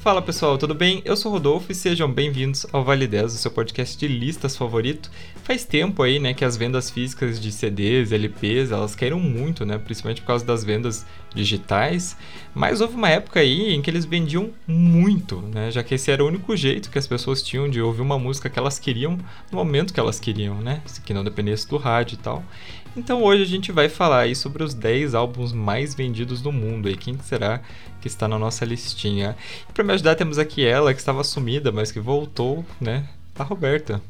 Fala pessoal, tudo bem? Eu sou o Rodolfo e sejam bem-vindos ao Vale 10, o seu podcast de listas favorito. Faz tempo aí, né, que as vendas físicas de CDs, LPs, elas caíram muito, né, principalmente por causa das vendas digitais, mas houve uma época aí em que eles vendiam muito, né, já que esse era o único jeito que as pessoas tinham de ouvir uma música que elas queriam no momento que elas queriam, né, que não dependesse do rádio e tal. Então hoje a gente vai falar aí sobre os 10 álbuns mais vendidos do mundo e quem será que está na nossa listinha. E para me ajudar temos aqui ela que estava sumida, mas que voltou, né? A Roberta.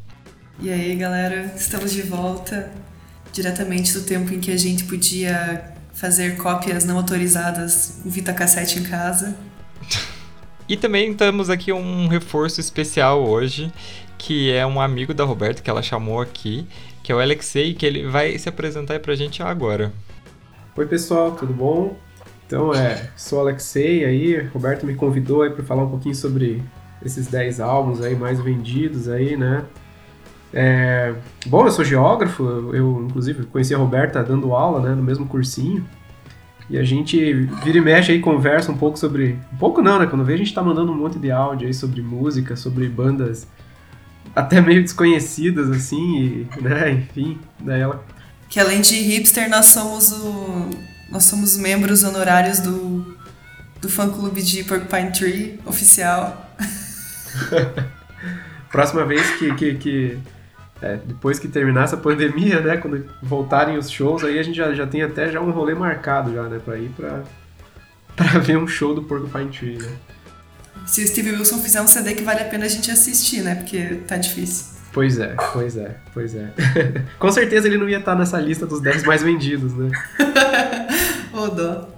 E aí, galera, estamos de volta diretamente do tempo em que a gente podia fazer cópias não autorizadas em fita cassete em casa. e também temos aqui um reforço especial hoje, que é um amigo da Roberta que ela chamou aqui que é o Alexei, que ele vai se apresentar aí pra gente agora. Oi pessoal, tudo bom? Então, é, sou o Alexei aí, Roberto me convidou aí para falar um pouquinho sobre esses 10 álbuns aí mais vendidos aí, né? É, bom, eu sou geógrafo, eu inclusive conheci a Roberta dando aula, né, no mesmo cursinho. E a gente vira e mexe aí, conversa um pouco sobre. Um pouco não, né? Quando vê, a gente tá mandando um monte de áudio aí sobre música, sobre bandas até meio desconhecidas, assim, e, né, enfim, daí ela... Que além de hipster, nós somos o... nós somos membros honorários do, do fã-clube de Porcupine Tree, oficial. Próxima vez que... que, que é, depois que terminar essa pandemia, né, quando voltarem os shows, aí a gente já, já tem até já um rolê marcado já, né, pra ir pra, pra ver um show do Porcupine Tree, né se o Steve Wilson fizer um CD que vale a pena a gente assistir, né? Porque tá difícil. Pois é, pois é, pois é. Com certeza ele não ia estar nessa lista dos 10 mais vendidos, né? Ô, dó.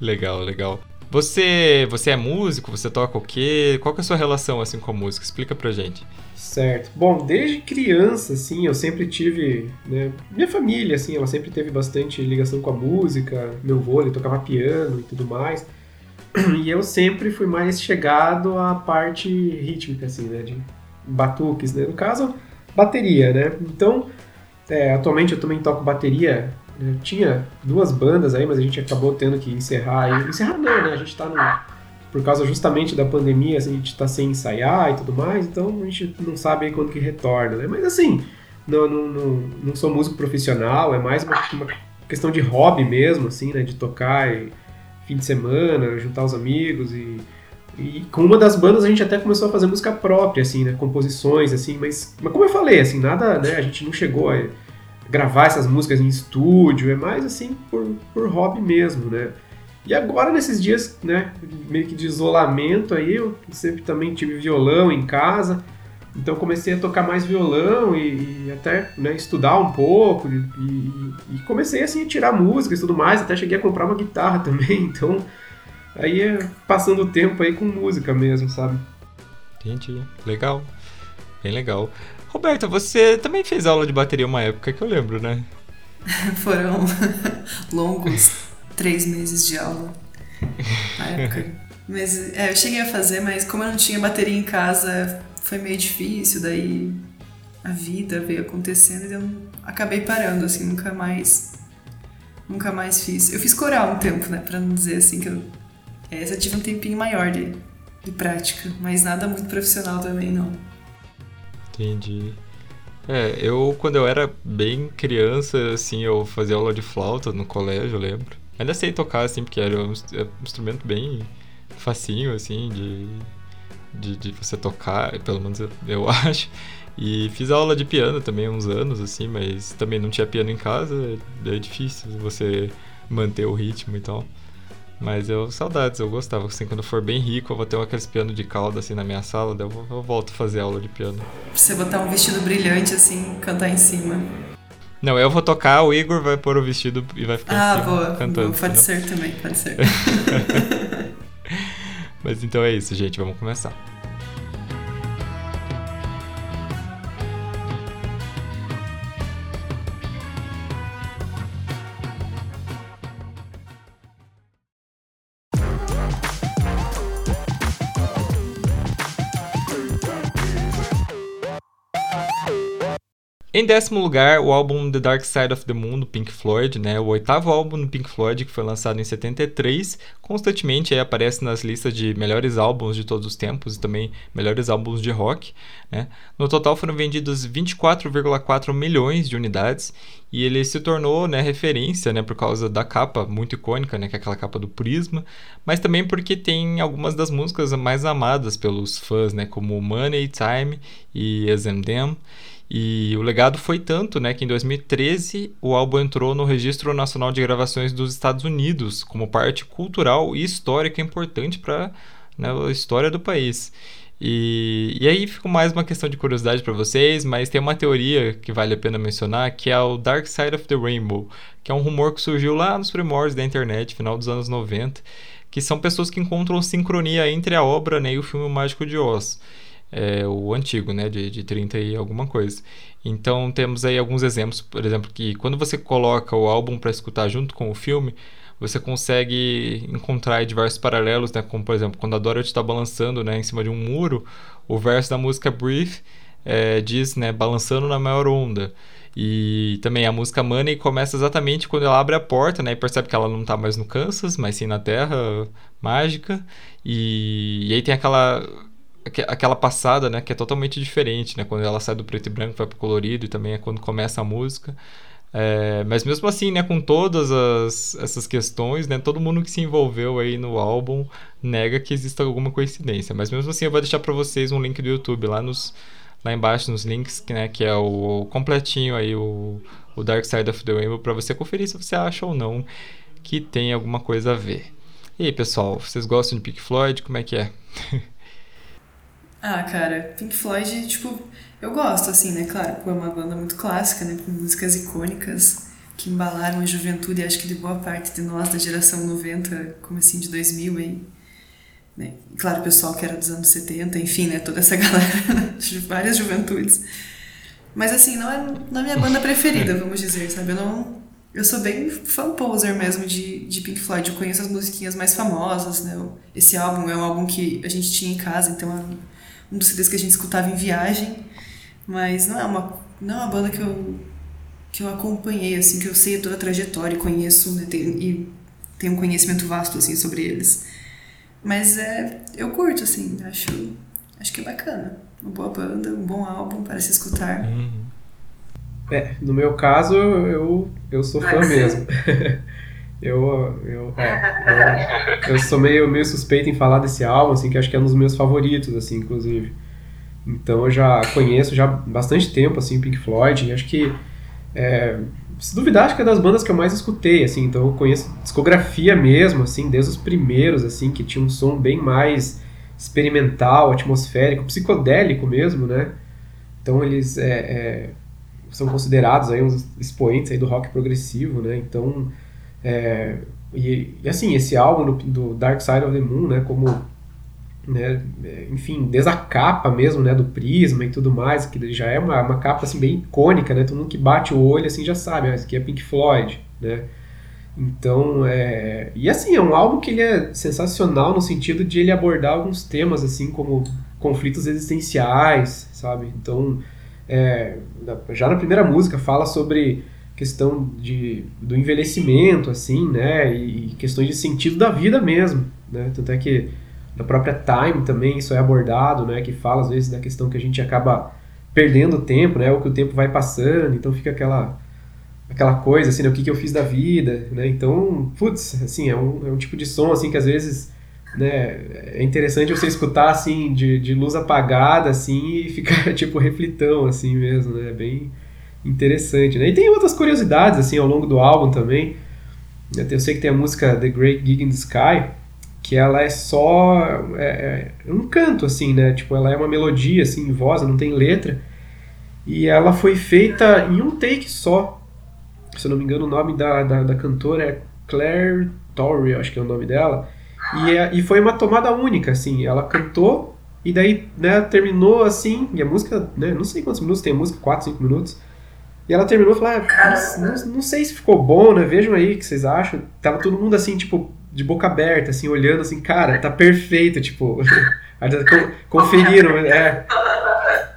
Legal, legal. Você, você é músico? Você toca o quê? Qual que é a sua relação assim com a música? Explica pra gente. Certo. Bom, desde criança, assim, eu sempre tive, né, minha família, assim, ela sempre teve bastante ligação com a música. Meu avô, ele tocava piano e tudo mais. E eu sempre fui mais chegado à parte rítmica, assim, né? De batuques, né? No caso, bateria, né? Então, é, atualmente eu também toco bateria. Eu tinha duas bandas aí, mas a gente acabou tendo que encerrar. E, encerrar não, né? A gente tá no, por causa justamente da pandemia, assim, a gente tá sem ensaiar e tudo mais, então a gente não sabe aí quando que retorna, né? Mas assim, não, não, não, não sou músico profissional, é mais uma, uma questão de hobby mesmo, assim, né? De tocar e fim de semana, juntar os amigos e, e com uma das bandas a gente até começou a fazer música própria, assim, né? Composições, assim, mas, mas como eu falei, assim, nada, né? A gente não chegou a gravar essas músicas em estúdio, é mais assim por, por hobby mesmo, né? E agora, nesses dias, né, meio que de isolamento aí, eu sempre também tive violão em casa, então comecei a tocar mais violão e, e até né, estudar um pouco e, e, e, comecei assim a tirar músicas e tudo mais, até cheguei a comprar uma guitarra também, então aí é passando o tempo aí com música mesmo, sabe? Entendi, legal, bem legal. Roberta, você também fez aula de bateria uma época que eu lembro, né? Foram longos três meses de aula na época. Mas é, eu cheguei a fazer, mas como eu não tinha bateria em casa, foi meio difícil, daí a vida veio acontecendo e eu acabei parando, assim, nunca mais nunca mais fiz. Eu fiz coral um tempo, né, para não dizer assim que eu essa tive um tempinho maior de, de prática, mas nada muito profissional também não. Entendi. É, eu quando eu era bem criança, assim, eu fazia aula de flauta no colégio, eu lembro. Ainda sei tocar, assim, porque era um é instrumento bem facinho, assim, de de, de você tocar, pelo menos eu, eu acho. E fiz aula de piano também uns anos, assim, mas também não tinha piano em casa, é difícil você manter o ritmo e tal. Mas eu, saudades, eu gostava, assim, quando eu for bem rico, eu vou ter aqueles piano de cauda, assim, na minha sala, daí eu, eu volto a fazer aula de piano. Você botar um vestido brilhante, assim, cantar em cima. Não, eu vou tocar, o Igor vai pôr o vestido e vai ficar ah, em cima, boa, cantando. Boa, pode ser também, pode ser. Mas então é isso, gente. Vamos começar. Em décimo lugar, o álbum The Dark Side of the Moon, do Pink Floyd, né? O oitavo álbum do Pink Floyd, que foi lançado em 73, constantemente aparece nas listas de melhores álbuns de todos os tempos e também melhores álbuns de rock, né? No total foram vendidos 24,4 milhões de unidades e ele se tornou, né, referência, né, por causa da capa muito icônica, né, que é aquela capa do Prisma, mas também porque tem algumas das músicas mais amadas pelos fãs, né, como Money, Time e As Them. E o legado foi tanto, né, que em 2013 o álbum entrou no Registro Nacional de Gravações dos Estados Unidos como parte cultural e histórica importante para né, a história do país. E, e aí fica mais uma questão de curiosidade para vocês, mas tem uma teoria que vale a pena mencionar, que é o Dark Side of the Rainbow, que é um rumor que surgiu lá nos primórdios da internet, final dos anos 90, que são pessoas que encontram sincronia entre a obra né, e o filme Mágico de Oz é, o antigo, né, de, de 30 e alguma coisa. Então temos aí alguns exemplos, por exemplo, que quando você coloca o álbum para escutar junto com o filme, você consegue encontrar diversos paralelos, né, como por exemplo, quando a Dorothy está balançando né, em cima de um muro, o verso da música Breathe é, diz, né, balançando na maior onda. E também a música Money começa exatamente quando ela abre a porta, né? E percebe que ela não está mais no Kansas, mas sim na Terra Mágica. E, e aí tem aquela aquela passada, né, que é totalmente diferente, né, quando ela sai do preto e branco vai pro colorido e também é quando começa a música. É, mas mesmo assim, né, com todas as, essas questões, né, todo mundo que se envolveu aí no álbum nega que exista alguma coincidência. Mas mesmo assim, eu vou deixar para vocês um link do YouTube lá nos lá embaixo nos links, né, que é o, o completinho aí o, o Dark Side of the Rainbow para você conferir se você acha ou não que tem alguma coisa a ver. E aí, pessoal, vocês gostam de Pink Floyd? Como é que é? Ah, cara, Pink Floyd, tipo, eu gosto, assim, né? Claro, é uma banda muito clássica, né? Com músicas icônicas que embalaram a juventude, acho que de boa parte de nós da geração 90, como assim, de 2000 aí. Né? Claro, o pessoal que era dos anos 70, enfim, né? Toda essa galera de várias juventudes. Mas, assim, não é, não é minha banda preferida, vamos dizer, sabe? Eu não... Eu sou bem fan poser mesmo de, de Pink Floyd. Eu conheço as musiquinhas mais famosas, né? Esse álbum é um álbum que a gente tinha em casa, então um dos CDs que a gente escutava em viagem, mas não é uma, não é uma banda que eu, que eu acompanhei, assim, que eu sei toda a trajetória e conheço, né, tem, e tenho um conhecimento vasto, assim, sobre eles. Mas é, eu curto, assim, acho, acho que é bacana. Uma boa banda, um bom álbum para se escutar. Uhum. É, no meu caso, eu, eu sou fã mesmo. Eu, eu, é, eu, eu, sou meio, meio suspeito em falar desse álbum, assim, que acho que é um dos meus favoritos, assim, inclusive. Então eu já conheço já bastante tempo, assim, Pink Floyd, e acho que, é, se duvidar, acho que é das bandas que eu mais escutei, assim, então eu conheço discografia mesmo, assim, desde os primeiros, assim, que tinha um som bem mais experimental, atmosférico, psicodélico mesmo, né? Então eles é, é, são considerados aí uns expoentes aí do rock progressivo, né? Então é, e, e, assim, esse álbum do, do, Dark Side of the Moon, né, como, né, enfim, desde a capa mesmo, né, do Prisma e tudo mais, que já é uma, uma capa, assim, bem icônica, né, todo mundo que bate o olho, assim, já sabe, ah, isso aqui é Pink Floyd, né, então, é... E assim, é um álbum que ele é sensacional no sentido de ele abordar alguns temas, assim, como conflitos existenciais, sabe? Então, é... já na primeira música fala sobre questão de, do envelhecimento, assim, né? E questões de sentido da vida mesmo, né? Tanto é que na própria Time também isso é abordado, né? Que fala às vezes da questão que a gente acaba perdendo tempo, né? Ou que o tempo vai passando, então fica aquela aquela coisa assim, né? o que, que eu fiz da vida, né? Então, putz, assim, é um, é um tipo de som assim que às vezes né, é interessante você escutar assim de, de luz apagada assim e ficar tipo reflitão assim mesmo, né? Bem interessante, né? E tem outras curiosidades, assim, ao longo do álbum também. Eu sei que tem a música The Great Gig in the Sky, que ela é só é, é um canto, assim, né? Tipo, ela é uma melodia, assim, em voz, não tem letra. E ela foi feita em um take só. Se eu não me engano, o nome da, da, da cantora é Claire Torrey, acho que é o nome dela. E, é, e foi uma tomada única, assim. Ela cantou e daí, né, terminou assim. E a música, né, não sei quantos minutos tem a música, 4, 5 minutos. E ela terminou e falou: ah, não, não, sei se ficou bom, né? Vejam aí o que vocês acham. Tava todo mundo assim, tipo, de boca aberta, assim, olhando assim, cara, tá perfeito, tipo. conferiram, é.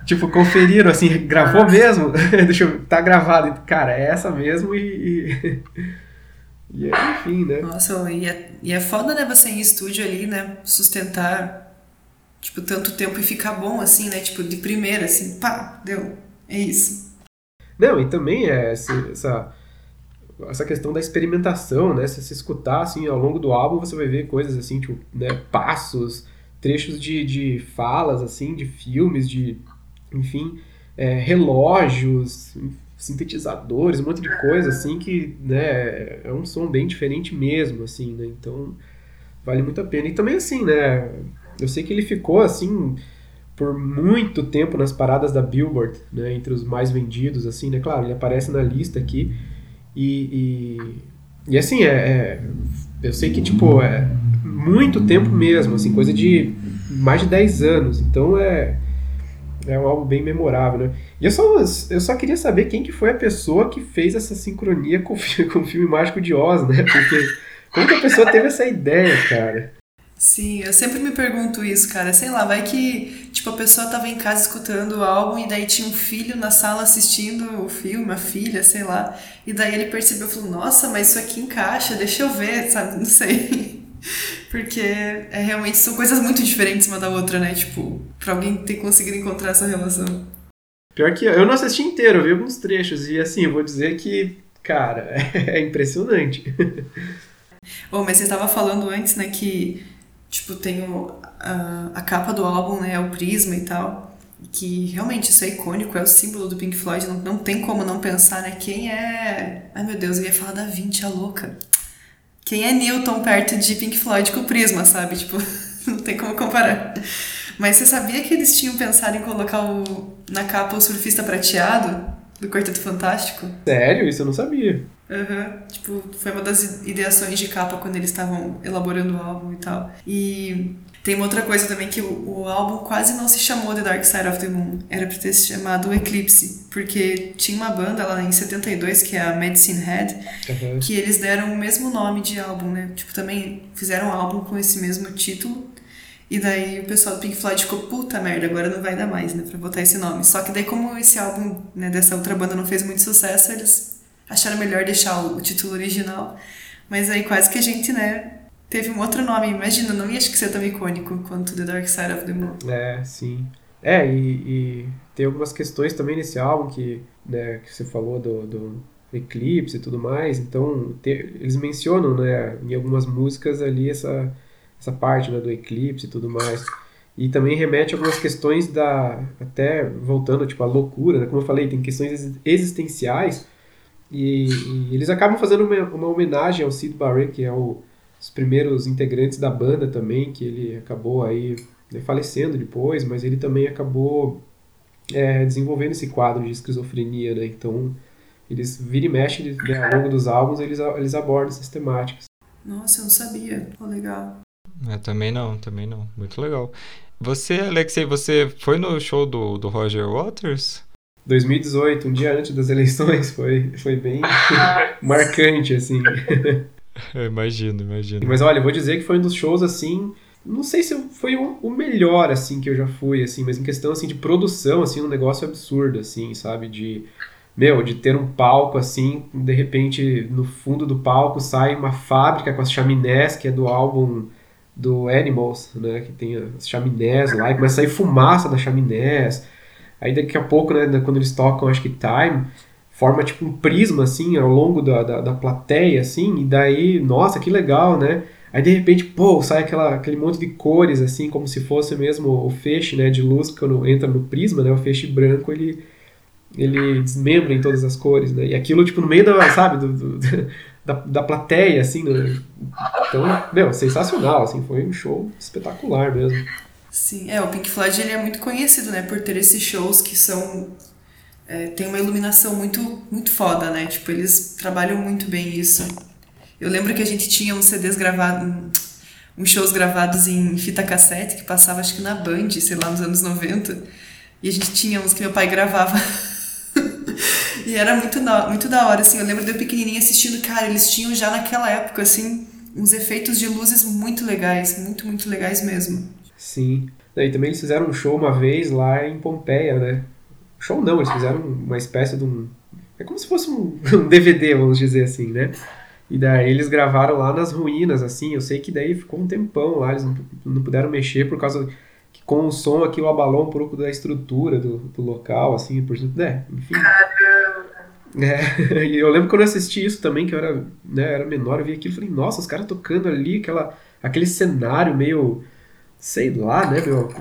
tipo, conferiram assim, gravou mesmo? Deixa eu. Tá gravado. Cara, é essa mesmo e. e... É, enfim, né? Nossa, e é, e é foda, né, você em estúdio ali, né? Sustentar, tipo, tanto tempo e ficar bom, assim, né? Tipo, de primeira, assim, pá, deu. É isso. Não, e também é essa, essa questão da experimentação, né? Se você escutar, assim, ao longo do álbum, você vai ver coisas, assim, tipo, né? Passos, trechos de, de falas, assim, de filmes, de, enfim, é, relógios, sintetizadores, um monte de coisa assim que né, é um som bem diferente mesmo, assim, né? Então vale muito a pena. E também assim, né? Eu sei que ele ficou assim por muito tempo nas paradas da Billboard, né? Entre os mais vendidos, assim, né? Claro, ele aparece na lista aqui e, e, e assim, é, é, eu sei que, tipo, é muito tempo mesmo, assim, coisa de mais de 10 anos. Então é é um álbum bem memorável, né? E eu só, eu só queria saber quem que foi a pessoa que fez essa sincronia com, com o filme Mágico de Oz, né? Porque como que a pessoa teve essa ideia, cara? Sim, eu sempre me pergunto isso, cara. Sei lá, vai que, tipo, a pessoa tava em casa escutando o álbum e daí tinha um filho na sala assistindo o filme, a filha, sei lá. E daí ele percebeu, falou, nossa, mas isso aqui encaixa, deixa eu ver, sabe? Não sei. Porque é, realmente são coisas muito diferentes uma da outra, né? Tipo, pra alguém ter conseguido encontrar essa relação. Pior que eu não assisti inteiro, eu vi alguns trechos. E assim, eu vou dizer que, cara, é impressionante. Oh, mas você estava falando antes, né, que, tipo, tem o, a, a capa do álbum, né, é o prisma e tal. Que realmente isso é icônico, é o símbolo do Pink Floyd, não, não tem como não pensar, né? Quem é. Ai meu Deus, eu ia falar da Vinci, a louca. Quem é Newton perto de Pink Floyd com o Prisma, sabe? Tipo, não tem como comparar. Mas você sabia que eles tinham pensado em colocar o, na capa o surfista prateado do Quarteto Fantástico? Sério? Isso eu não sabia. Uhum. Tipo, foi uma das ideações de capa quando eles estavam elaborando o álbum e tal. E tem uma outra coisa também que o, o álbum quase não se chamou The Dark Side of the Moon. Era pra ter se chamado Eclipse, porque tinha uma banda lá em 72, que é a Medicine Head, uhum. que eles deram o mesmo nome de álbum, né? Tipo, também fizeram um álbum com esse mesmo título. E daí o pessoal do Pink Floyd ficou, puta merda, agora não vai dar mais, né, pra botar esse nome. Só que daí como esse álbum, né, dessa outra banda não fez muito sucesso, eles acharam melhor deixar o, título original. Mas aí quase que a gente, né, teve um outro nome. Imagina, não ia acho que ser tão icônico quanto The Dark Side of the Moon. É, sim. É, e, e tem algumas questões também nesse álbum que, né, que você falou do, do eclipse e tudo mais. Então, te, eles mencionam, né, em algumas músicas ali essa, essa parte né, do eclipse e tudo mais. E também remete a algumas questões da. Até voltando, tipo, à loucura, né? Como eu falei, tem questões existenciais. E, e eles acabam fazendo uma, uma homenagem ao Sid Barrett, que é o os primeiros integrantes da banda também, que ele acabou aí né, falecendo depois, mas ele também acabou é, desenvolvendo esse quadro de esquizofrenia, né? Então, eles vira e mexe né, ao longo dos álbuns, eles, eles abordam essas temáticas. Nossa, eu não sabia. Oh, legal. É, também não, também não. Muito legal. Você, Alexei, você foi no show do, do Roger Waters? 2018, um dia antes das eleições, foi, foi bem marcante, assim. Eu imagino, imagino. Mas olha, eu vou dizer que foi um dos shows assim. Não sei se foi o melhor assim que eu já fui, assim, mas em questão assim de produção, assim, um negócio absurdo, assim, sabe? De meu, de ter um palco assim, de repente no fundo do palco sai uma fábrica com as chaminés, que é do álbum do Animals, né? Que tem as chaminés lá, e começa a sair fumaça das chaminés. Aí daqui a pouco, né, quando eles tocam, acho que Time, forma tipo um prisma assim ao longo da, da, da, plateia assim e daí nossa que legal né? Aí de repente pô sai aquela, aquele monte de cores assim como se fosse mesmo o feixe né de luz quando entra no prisma né? O feixe branco ele ele desmembra em todas as cores né? E aquilo tipo no meio da sabe do, do da, da plateia assim né? então meu sensacional assim foi um show espetacular mesmo sim é o Pink Floyd ele é muito conhecido né por ter esses shows que são é, tem uma iluminação muito, muito foda, né? Tipo, eles trabalham muito bem isso. Eu lembro que a gente tinha uns CDs gravados, uns shows gravados em fita cassete, que passava acho que na Band, sei lá, nos anos 90. E a gente tinha uns que meu pai gravava. e era muito, muito da hora, assim. Eu lembro de eu pequenininha assistindo, cara, eles tinham já naquela época, assim, uns efeitos de luzes muito legais, muito, muito legais mesmo. Sim. E também eles fizeram um show uma vez lá em Pompeia, né? Show não, eles fizeram uma espécie de um. É como se fosse um, um DVD, vamos dizer assim, né? E daí eles gravaram lá nas ruínas, assim. Eu sei que daí ficou um tempão lá, eles não, não puderam mexer por causa que com o som aquilo abalou um pouco da estrutura do, do local, assim, por né? Enfim. É, e eu lembro quando eu assisti isso também, que eu era, né, era menor, eu vi aquilo e falei, nossa, os caras tocando ali, aquela, aquele cenário meio, sei lá, né, meu,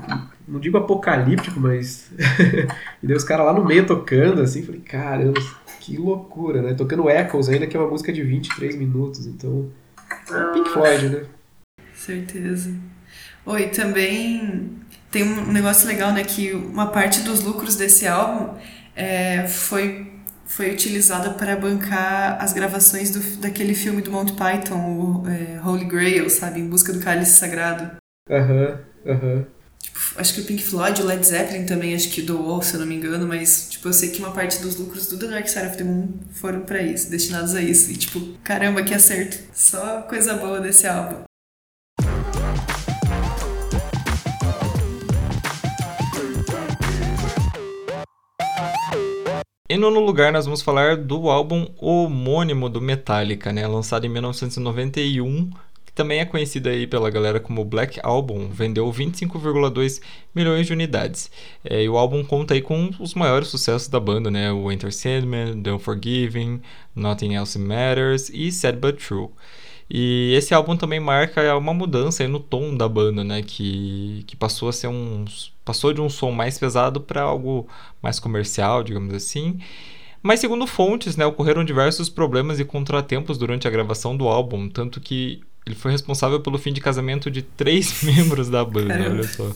não digo apocalíptico, mas. e daí os caras lá no meio tocando, assim, falei, caramba, que loucura, né? Tocando Echoes ainda, que é uma música de 23 minutos, então. É Pink Floyd, né? Certeza. Oi, também tem um negócio legal, né? Que uma parte dos lucros desse álbum é, foi, foi utilizada para bancar as gravações do, daquele filme do Monty Python, o é, Holy Grail, sabe? Em busca do cálice sagrado. Aham, uhum, aham. Uhum acho que o Pink Floyd, o Led Zeppelin também acho que doou, se eu não me engano, mas tipo, eu sei que uma parte dos lucros do The Dark Side of the Moon foram para isso, destinados a isso. E tipo, caramba, que acerto. Só coisa boa desse álbum. Em nono lugar, nós vamos falar do álbum homônimo do Metallica, né? lançado em 1991 também é conhecida aí pela galera como Black Album, vendeu 25,2 milhões de unidades. É, e o álbum conta aí com os maiores sucessos da banda, né? O Enter Sandman, The Unforgiving, Nothing Else Matters e Sad But True. E esse álbum também marca uma mudança no tom da banda, né? Que, que passou a ser um. passou de um som mais pesado para algo mais comercial, digamos assim. Mas segundo fontes, né, ocorreram diversos problemas e contratempos durante a gravação do álbum, tanto que ele foi responsável pelo fim de casamento de três membros da banda, Caramba. olha só.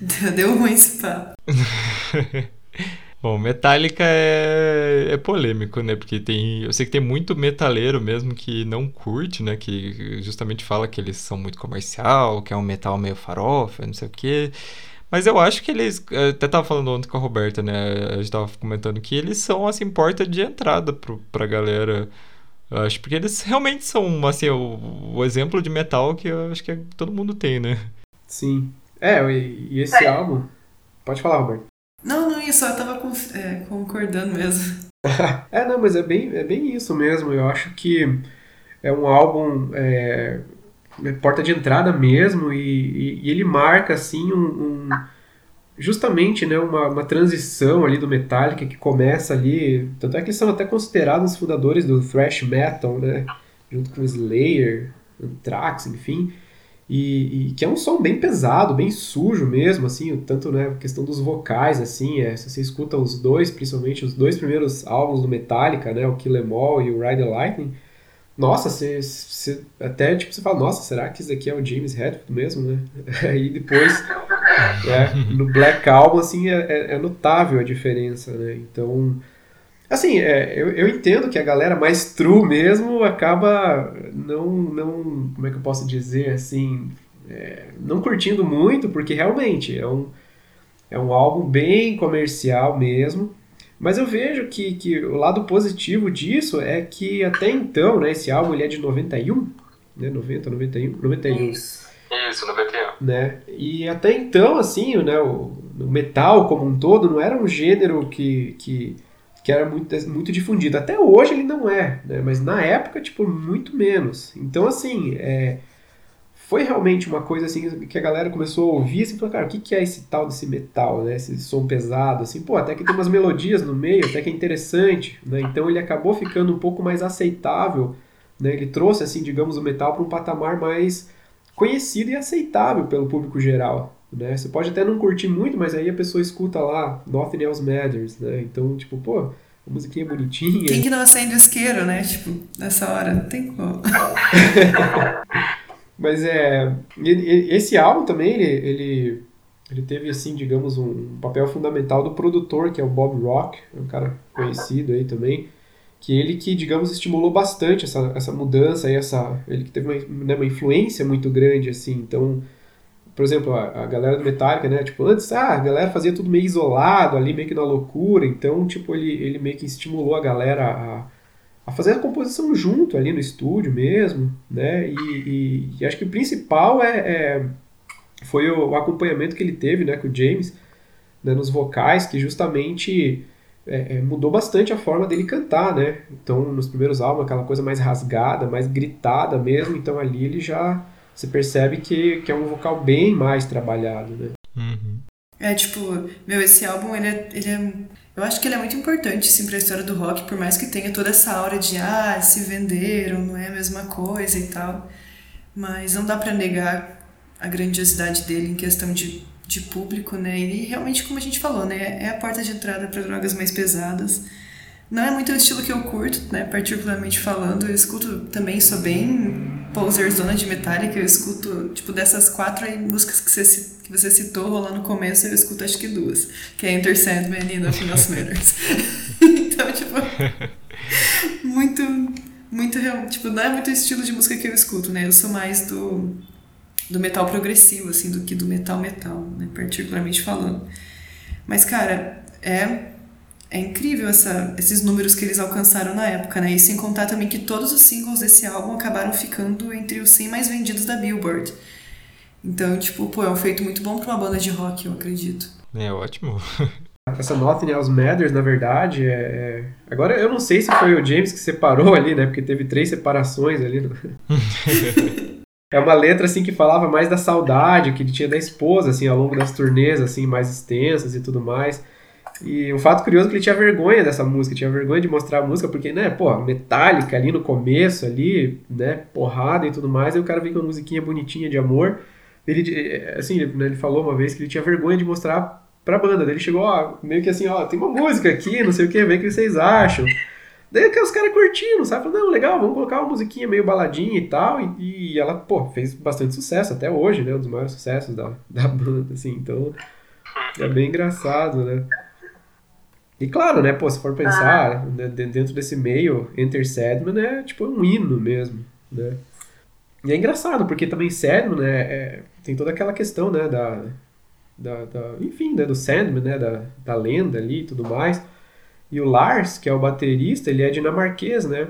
Deu, ruim esse papo. Bom, Metallica é, é polêmico, né? Porque tem. Eu sei que tem muito metaleiro mesmo que não curte, né? Que justamente fala que eles são muito comercial, que é um metal meio farofa, não sei o quê. Mas eu acho que eles. Eu até tava falando ontem com a Roberta, né? A gente tava comentando que eles são, assim, porta de entrada pro, pra galera eu acho porque eles realmente são, assim, o, o, exemplo de metal que eu acho que todo mundo tem, né? Sim. É, e, e esse é. álbum. Pode falar, Roberto. Não, não, isso eu tava com, é, concordando mesmo. é, não, mas é bem, é bem isso mesmo. Eu acho que é um álbum é, é porta de entrada mesmo e, e, e ele marca, assim, um, um justamente né, uma, uma transição ali do Metallica que começa ali. Tanto é que eles são até considerados os fundadores do thrash metal, né? Junto com Slayer, Anthrax, enfim. E, e, que é um som bem pesado, bem sujo mesmo, assim, tanto né, a questão dos vocais, assim, é, se você escuta os dois, principalmente os dois primeiros álbuns do Metallica, né, o Kill Em All e o Ride the Lightning, nossa, você, você, até tipo, você fala, nossa, será que isso aqui é o James Hetfield mesmo, né? Aí depois, é, no Black Album, assim, é, é, é, notável a diferença, né? Então, assim, é, eu, eu entendo que a galera mais true mesmo acaba não, não como é que eu posso dizer, assim, é, não curtindo muito, porque realmente é um, é um álbum bem comercial mesmo, mas eu vejo que, que o lado positivo disso é que até então, né, esse álbum ele é de 91, né, 90, 91, 91. Isso, Isso 91. Né? E até então, assim, né, o, o metal como um todo não era um gênero que, que, que era muito, muito difundido. Até hoje ele não é, né, mas na época, tipo, muito menos. Então, assim, é, foi realmente uma coisa assim que a galera começou a ouvir assim, falou, cara, o que, que é esse tal desse metal, né? Esse som pesado, assim, pô, até que tem umas melodias no meio, até que é interessante, né? Então ele acabou ficando um pouco mais aceitável, né? Ele trouxe, assim, digamos, o metal para um patamar mais conhecido e aceitável pelo público geral, né? Você pode até não curtir muito, mas aí a pessoa escuta lá Nothing Else Matters, né? Então, tipo, pô, a musiquinha é bonitinha. Quem que não acende o isqueiro, né? Tipo, nessa hora, não tem como. Mas é. Esse álbum também, ele, ele, ele teve, assim, digamos, um papel fundamental do produtor, que é o Bob Rock, é um cara conhecido aí também. Que ele que, digamos, estimulou bastante essa, essa mudança e essa. Ele que teve uma, né, uma influência muito grande, assim. Então, por exemplo, a, a, galera do Metallica, né? Tipo, antes, ah, a galera fazia tudo meio isolado ali, meio que na loucura. Então, tipo, ele, ele meio que estimulou a galera a a fazer a composição junto ali no estúdio mesmo, né? E, e, e acho que o principal é, é, foi o, o acompanhamento que ele teve né, com o James né, nos vocais, que justamente é, é, mudou bastante a forma dele cantar, né? Então, nos primeiros álbuns, aquela coisa mais rasgada, mais gritada mesmo, então ali ele já se percebe que, que é um vocal bem mais trabalhado, né? Uhum. É, tipo, meu, esse álbum, ele é, ele é. Eu acho que ele é muito importante, assim, pra história do rock, por mais que tenha toda essa aura de, ah, se venderam, não é a mesma coisa e tal. Mas não dá para negar a grandiosidade dele em questão de, de público, né? E realmente, como a gente falou, né? É a porta de entrada para drogas mais pesadas. Não é muito o estilo que eu curto, né? Particularmente falando. Eu escuto também, sou bem poser zona de Metallica. Eu escuto, tipo, dessas quatro aí, músicas que você, que você citou rolando no começo, eu escuto acho que duas. Que é Enter Sandman e Nothing Else Matters. então, tipo... muito, muito... Tipo, não é muito o estilo de música que eu escuto, né? Eu sou mais do do metal progressivo, assim, do que do metal metal, né, particularmente falando. Mas, cara, é, é incrível essa, esses números que eles alcançaram na época, né? E sem contar também que todos os singles desse álbum acabaram ficando entre os 100 mais vendidos da Billboard. Então, tipo, pô, é um feito muito bom pra uma banda de rock, eu acredito. É ótimo. Essa Nothing Else Matters, na verdade, é, é... Agora, eu não sei se foi o James que separou ali, né? Porque teve três separações ali. No... É uma letra assim que falava mais da saudade que ele tinha da esposa assim ao longo das turnês assim mais extensas e tudo mais. E o fato curioso é que ele tinha vergonha dessa música, tinha vergonha de mostrar a música porque, né, pô, metálica ali no começo ali, né, porrada e tudo mais, aí o cara vem com uma musiquinha bonitinha de amor. Ele assim, ele, né, ele falou uma vez que ele tinha vergonha de mostrar pra banda. Ele chegou, ó, meio que assim, ó, tem uma música aqui, não sei o que, vem o que vocês acham. Daí que os caras curtindo, sabe? Falando, não, legal, vamos colocar uma musiquinha meio baladinha e tal. E, e, ela, pô, fez bastante sucesso até hoje, né? Um dos maiores sucessos da, da banda, assim. Então, é bem engraçado, né? E claro, né, pô, se for pensar, ah. né, dentro desse meio, Enter Sadman é tipo um hino mesmo, né? E é engraçado, porque também Sadman, né, é, tem toda aquela questão, né, da, da, da enfim, né, do Sandman, né, da, da lenda ali e tudo mais. E o Lars, que é o baterista, ele é dinamarquês, né?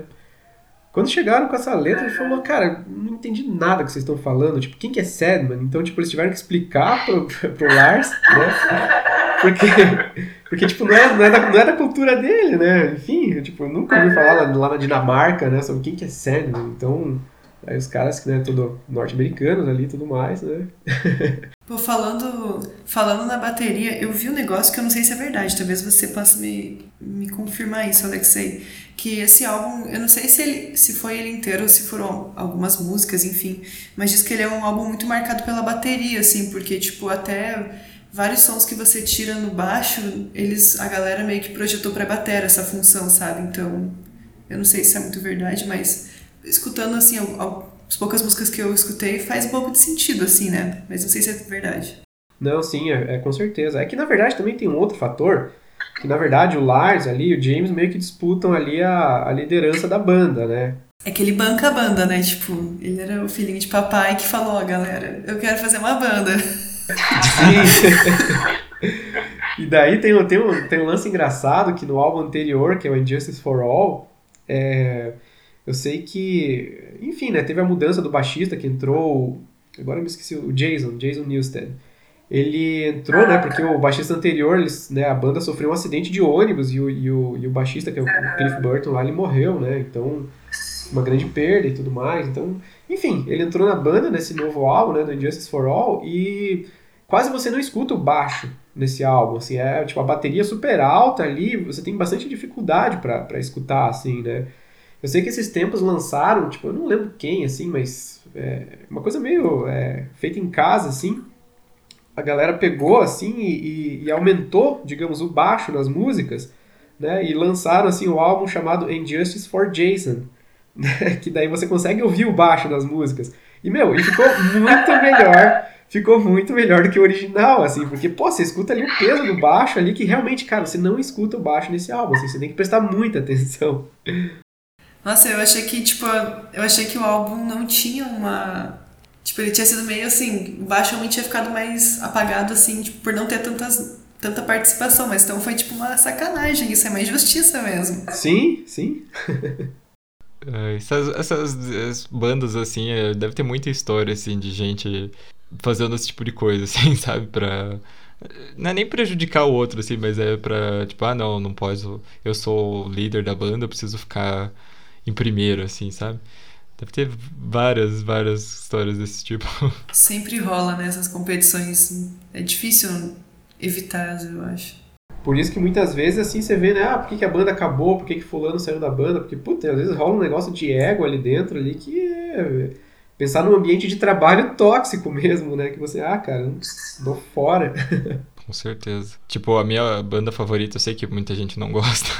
Quando chegaram com essa letra, ele falou, cara, não entendi nada que vocês estão falando. Tipo, quem que é Sadman? Então, tipo, eles tiveram que explicar pro, pro Lars, né? Porque, porque tipo, não é, não, é da, não é da cultura dele, né? Enfim, tipo, eu nunca ouvi falar lá, lá na Dinamarca, né? Sobre quem que é Sadman. Então, aí os caras que, né, tudo norte-americanos ali e tudo mais, né? Pô, falando, falando na bateria, eu vi um negócio que eu não sei se é verdade, talvez você possa me, me confirmar isso, Alexei. Que esse álbum, eu não sei se, ele, se foi ele inteiro ou se foram algumas músicas, enfim, mas diz que ele é um álbum muito marcado pela bateria, assim, porque, tipo, até vários sons que você tira no baixo, eles a galera meio que projetou pra bateria essa função, sabe? Então, eu não sei se é muito verdade, mas escutando, assim, as poucas músicas que eu escutei faz um pouco de sentido, assim, né? Mas não sei se é verdade. Não, sim, é, é, com certeza. É que na verdade também tem um outro fator, que na verdade o Lars ali e o James meio que disputam ali a, a liderança da banda, né? É que ele banca a banda, né? Tipo, ele era o filhinho de papai que falou, ó, oh, galera, eu quero fazer uma banda. Sim. e daí tem, tem, um, tem um lance engraçado que no álbum anterior, que é o Injustice for All, é, eu sei que, enfim, né, teve a mudança do baixista que entrou, agora eu me esqueci, o Jason, Jason Newsted. Ele entrou, né, porque o baixista anterior, eles, né, a banda sofreu um acidente de ônibus e o, e o, e o baixista, que é o Cliff Burton lá, ele morreu, né, então uma grande perda e tudo mais. Então, enfim, ele entrou na banda nesse novo álbum, né, do Injustice for All, e quase você não escuta o baixo nesse álbum, assim, é tipo a bateria super alta ali, você tem bastante dificuldade para escutar, assim, né. Eu sei que esses tempos lançaram, tipo, eu não lembro quem, assim, mas é uma coisa meio é, feita em casa, assim. A galera pegou, assim, e, e, aumentou, digamos, o baixo nas músicas, né? E lançaram, assim, o álbum chamado Injustice for Jason, né? Que daí você consegue ouvir o baixo nas músicas. E, meu, e ficou muito melhor ficou muito melhor do que o original, assim, porque, pô, você escuta ali o peso do baixo ali, que realmente, cara, você não escuta o baixo nesse álbum, assim, você tem que prestar muita atenção. Nossa, eu achei que, tipo, eu achei que o álbum não tinha uma. Tipo, ele tinha sido meio assim, o baixo realmente tinha ficado mais apagado, assim, tipo, por não ter tantas, tanta participação, mas então foi tipo uma sacanagem, isso é uma injustiça mesmo. Sim, sim. É, essas, essas bandas, assim, é, deve ter muita história, assim, de gente fazendo esse tipo de coisa, assim, sabe? Pra. Não é nem prejudicar o outro, assim, mas é pra, tipo, ah, não, não posso. Eu sou o líder da banda, eu preciso ficar em primeiro, assim, sabe? Deve ter várias, várias histórias desse tipo. Sempre rola nessas né, competições. É difícil evitar, eu acho. Por isso que muitas vezes assim você vê, né? Ah, por que, que a banda acabou? Por que, que fulano saiu da banda? Porque, puta, às vezes rola um negócio de ego ali dentro ali que é pensar num ambiente de trabalho tóxico mesmo, né? Que você, ah, cara, dou fora. Com certeza. Tipo, a minha banda favorita, eu sei que muita gente não gosta,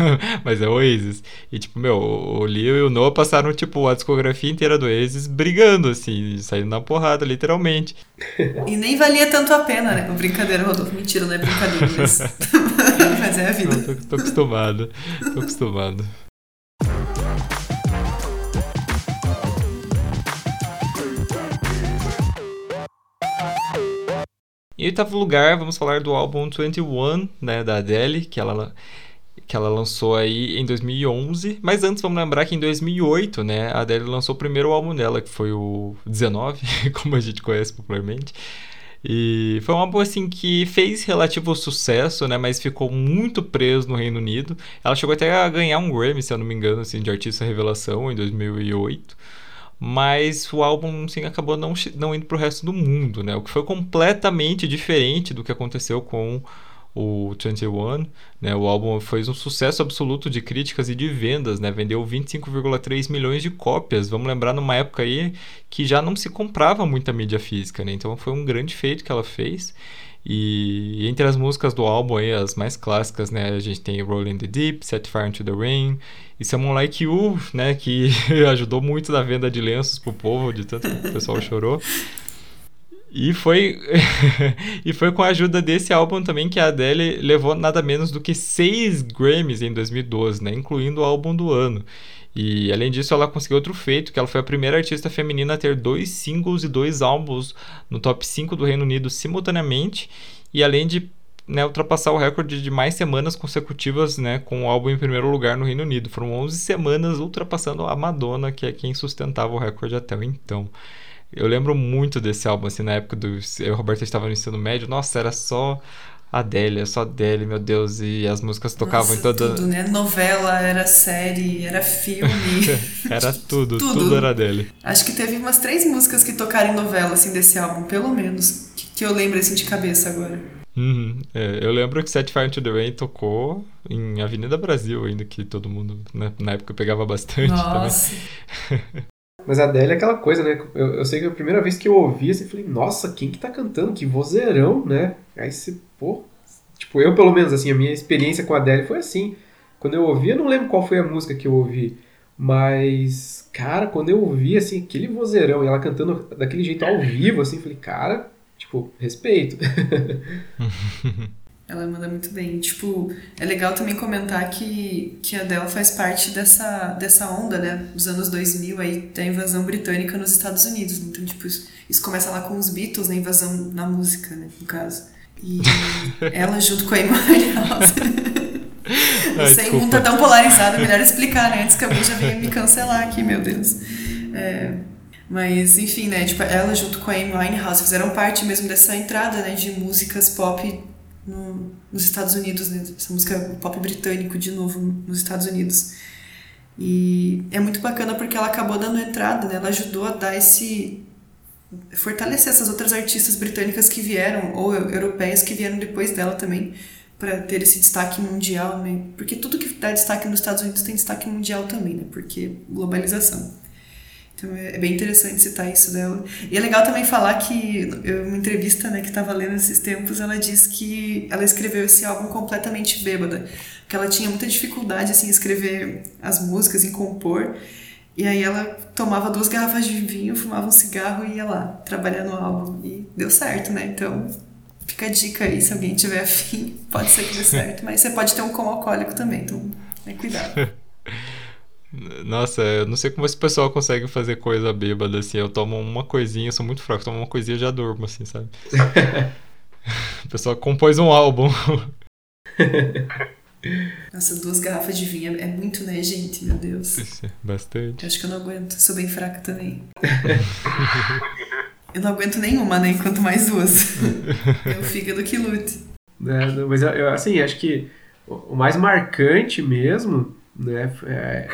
mas é o Oasis. E, tipo, meu, o Leo e o Noah passaram, tipo, a discografia inteira do Oasis brigando, assim, saindo na porrada, literalmente. E nem valia tanto a pena, né? Brincadeira, Rodolfo. Mentira, não é brincadeira, mas, mas é a vida. Não, tô, tô acostumado. Tô acostumado. Em oitavo lugar, vamos falar do álbum 21, né, da Adele, que ela, que ela lançou aí em 2011. Mas antes, vamos lembrar que em 2008, né, a Adele lançou o primeiro álbum dela, que foi o 19, como a gente conhece popularmente. E foi um álbum assim que fez relativo sucesso, né, mas ficou muito preso no Reino Unido. Ela chegou até a ganhar um Grammy, se eu não me engano, assim, de artista revelação em 2008 mas o álbum assim, acabou não, não indo para o resto do mundo, né? O que foi completamente diferente do que aconteceu com o 21, né? O álbum foi um sucesso absoluto de críticas e de vendas, né? Vendeu 25,3 milhões de cópias. Vamos lembrar numa época aí que já não se comprava muita mídia física, né? Então foi um grande feito que ela fez. E entre as músicas do álbum aí, as mais clássicas, né, a gente tem Rolling the Deep, Set Fire into the Rain e Someone Like You, né, que ajudou muito na venda de lenços pro povo, de tanto que o pessoal chorou. E foi e foi com a ajuda desse álbum também que a Adele levou nada menos do que seis Grammys em 2012, né, incluindo o álbum do ano. E além disso, ela conseguiu outro feito, que ela foi a primeira artista feminina a ter dois singles e dois álbuns no top 5 do Reino Unido simultaneamente, e além de né, ultrapassar o recorde de mais semanas consecutivas né, com o álbum em primeiro lugar no Reino Unido. Foram 11 semanas ultrapassando a Madonna, que é quem sustentava o recorde até então. Eu lembro muito desse álbum, assim, na época do. Eu, Roberto estava no ensino médio, nossa, era só Adélia, só Adele, meu Deus, e as músicas tocavam Nossa, em toda. Tudo, né? Novela, era série, era filme. era tudo, tudo, tudo era dele. Acho que teve umas três músicas que tocaram em novela, assim, desse álbum, pelo menos. Que, que eu lembro, assim, de cabeça agora. Uhum. É, eu lembro que Set Fire to the Rain tocou em Avenida Brasil, ainda que todo mundo né, na época pegava bastante Nossa. também. Mas a Adele é aquela coisa, né? Eu, eu, sei que a primeira vez que eu ouvi, assim, eu falei, nossa, quem que tá cantando? Que vozeirão, né? Aí você, pô. Tipo, eu pelo menos, assim, a minha experiência com a Adele foi assim. Quando eu ouvi, eu não lembro qual foi a música que eu ouvi. Mas, cara, quando eu ouvi, assim, aquele vozeirão e ela cantando daquele jeito ao vivo, assim, falei, cara, tipo, respeito. Ela manda muito bem. Tipo, é legal também comentar que, que a Adele faz parte dessa, dessa onda, né? Dos anos 2000 aí, da invasão britânica nos Estados Unidos. Então, tipo, isso, isso começa lá com os Beatles, na né? invasão na música, né? No caso. E ela junto com a Amy Winehouse. Não sei, tá tão polarizado, melhor explicar, né? Antes que alguém já venha me cancelar aqui, meu Deus. É, mas, enfim, né? Tipo, ela junto com a Amy Winehouse fizeram parte mesmo dessa entrada, né? De músicas pop no, nos Estados Unidos, né? essa música pop britânico de novo nos Estados Unidos. E é muito bacana porque ela acabou dando entrada, né? ela ajudou a dar esse. Fortalecer essas outras artistas britânicas que vieram, ou europeias que vieram depois dela também, para ter esse destaque mundial, né? Porque tudo que dá destaque nos Estados Unidos tem destaque mundial também, né? Porque globalização. Então é, é bem interessante citar isso dela. E é legal também falar que, uma entrevista né, que estava lendo esses tempos, ela diz que ela escreveu esse álbum completamente bêbada. Que ela tinha muita dificuldade assim, em escrever as músicas, em compor. E aí ela tomava duas garrafas de vinho, fumava um cigarro e ia lá trabalhar no álbum. E deu certo, né? Então fica a dica aí, se alguém tiver afim, pode ser que dê certo. Mas você pode ter um coma alcoólico também, então é cuidado. Nossa, eu não sei como esse pessoal consegue fazer coisa bêbada assim. Eu tomo uma coisinha, eu sou muito fraco, tomo uma coisinha e já durmo, assim, sabe? o pessoal compôs um álbum. Nossa, duas garrafas de vinho é muito, né, gente? Meu Deus. Bastante. Eu acho que eu não aguento, sou bem fraca também. Eu não aguento nenhuma, né? Quanto mais duas. é o fígado que lute. É, mas eu, assim, acho que o mais marcante mesmo, né, é,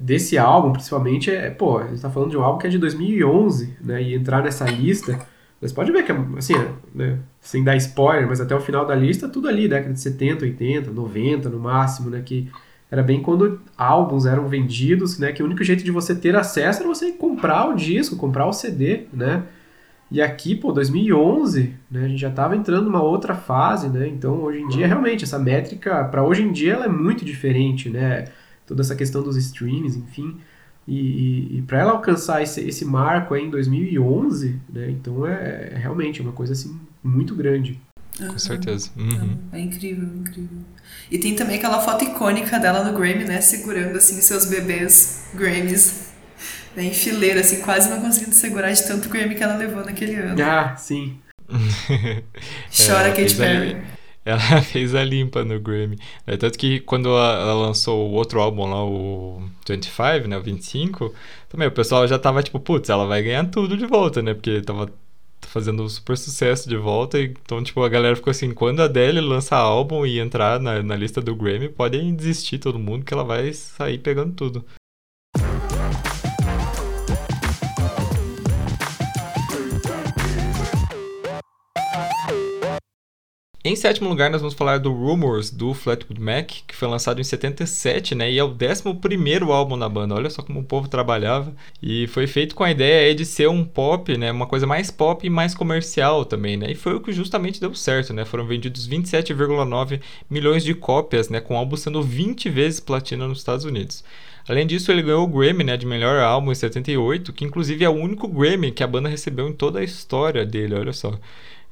desse álbum, principalmente, é, pô, a gente tá falando de um álbum que é de 2011, né, e entrar nessa lista, você pode ver que, assim, né, sem dar spoiler, mas até o final da lista, tudo ali, década de 70, 80, 90 no máximo, né, que era bem quando álbuns eram vendidos, né, que o único jeito de você ter acesso era você comprar o disco, comprar o CD, né, e aqui, pô, 2011, né, a gente já estava entrando numa outra fase, né? Então, hoje em dia, realmente, essa métrica, para hoje em dia, ela é muito diferente, né? Toda essa questão dos streams, enfim. E, e, e para ela alcançar esse, esse marco aí em 2011, né? Então, é, é realmente uma coisa, assim, muito grande. Com certeza. Uhum. É incrível, incrível. E tem também aquela foto icônica dela no Grammy, né? Segurando, assim, seus bebês Grammys né, em fileira, assim, quase não conseguindo segurar de tanto Grammy que ela levou naquele ano. Ah, sim. Chora Katy Perry. Ela fez a limpa no Grammy. É, tanto que quando ela lançou o outro álbum lá, o 25, né, o 25, também o pessoal já tava tipo, putz, ela vai ganhar tudo de volta, né? Porque tava fazendo super sucesso de volta. Então, tipo, a galera ficou assim, quando a Adele lança álbum e entrar na, na lista do Grammy, podem desistir todo mundo que ela vai sair pegando tudo. Em sétimo lugar, nós vamos falar do Rumors, do Flatwood Mac, que foi lançado em 77, né? E é o 11 álbum na banda. Olha só como o povo trabalhava. E foi feito com a ideia de ser um pop, né? Uma coisa mais pop e mais comercial também, né? E foi o que justamente deu certo, né? Foram vendidos 27,9 milhões de cópias, né? Com o álbum sendo 20 vezes platina nos Estados Unidos. Além disso, ele ganhou o Grammy né, de melhor álbum em 78, que inclusive é o único Grammy que a banda recebeu em toda a história dele, olha só.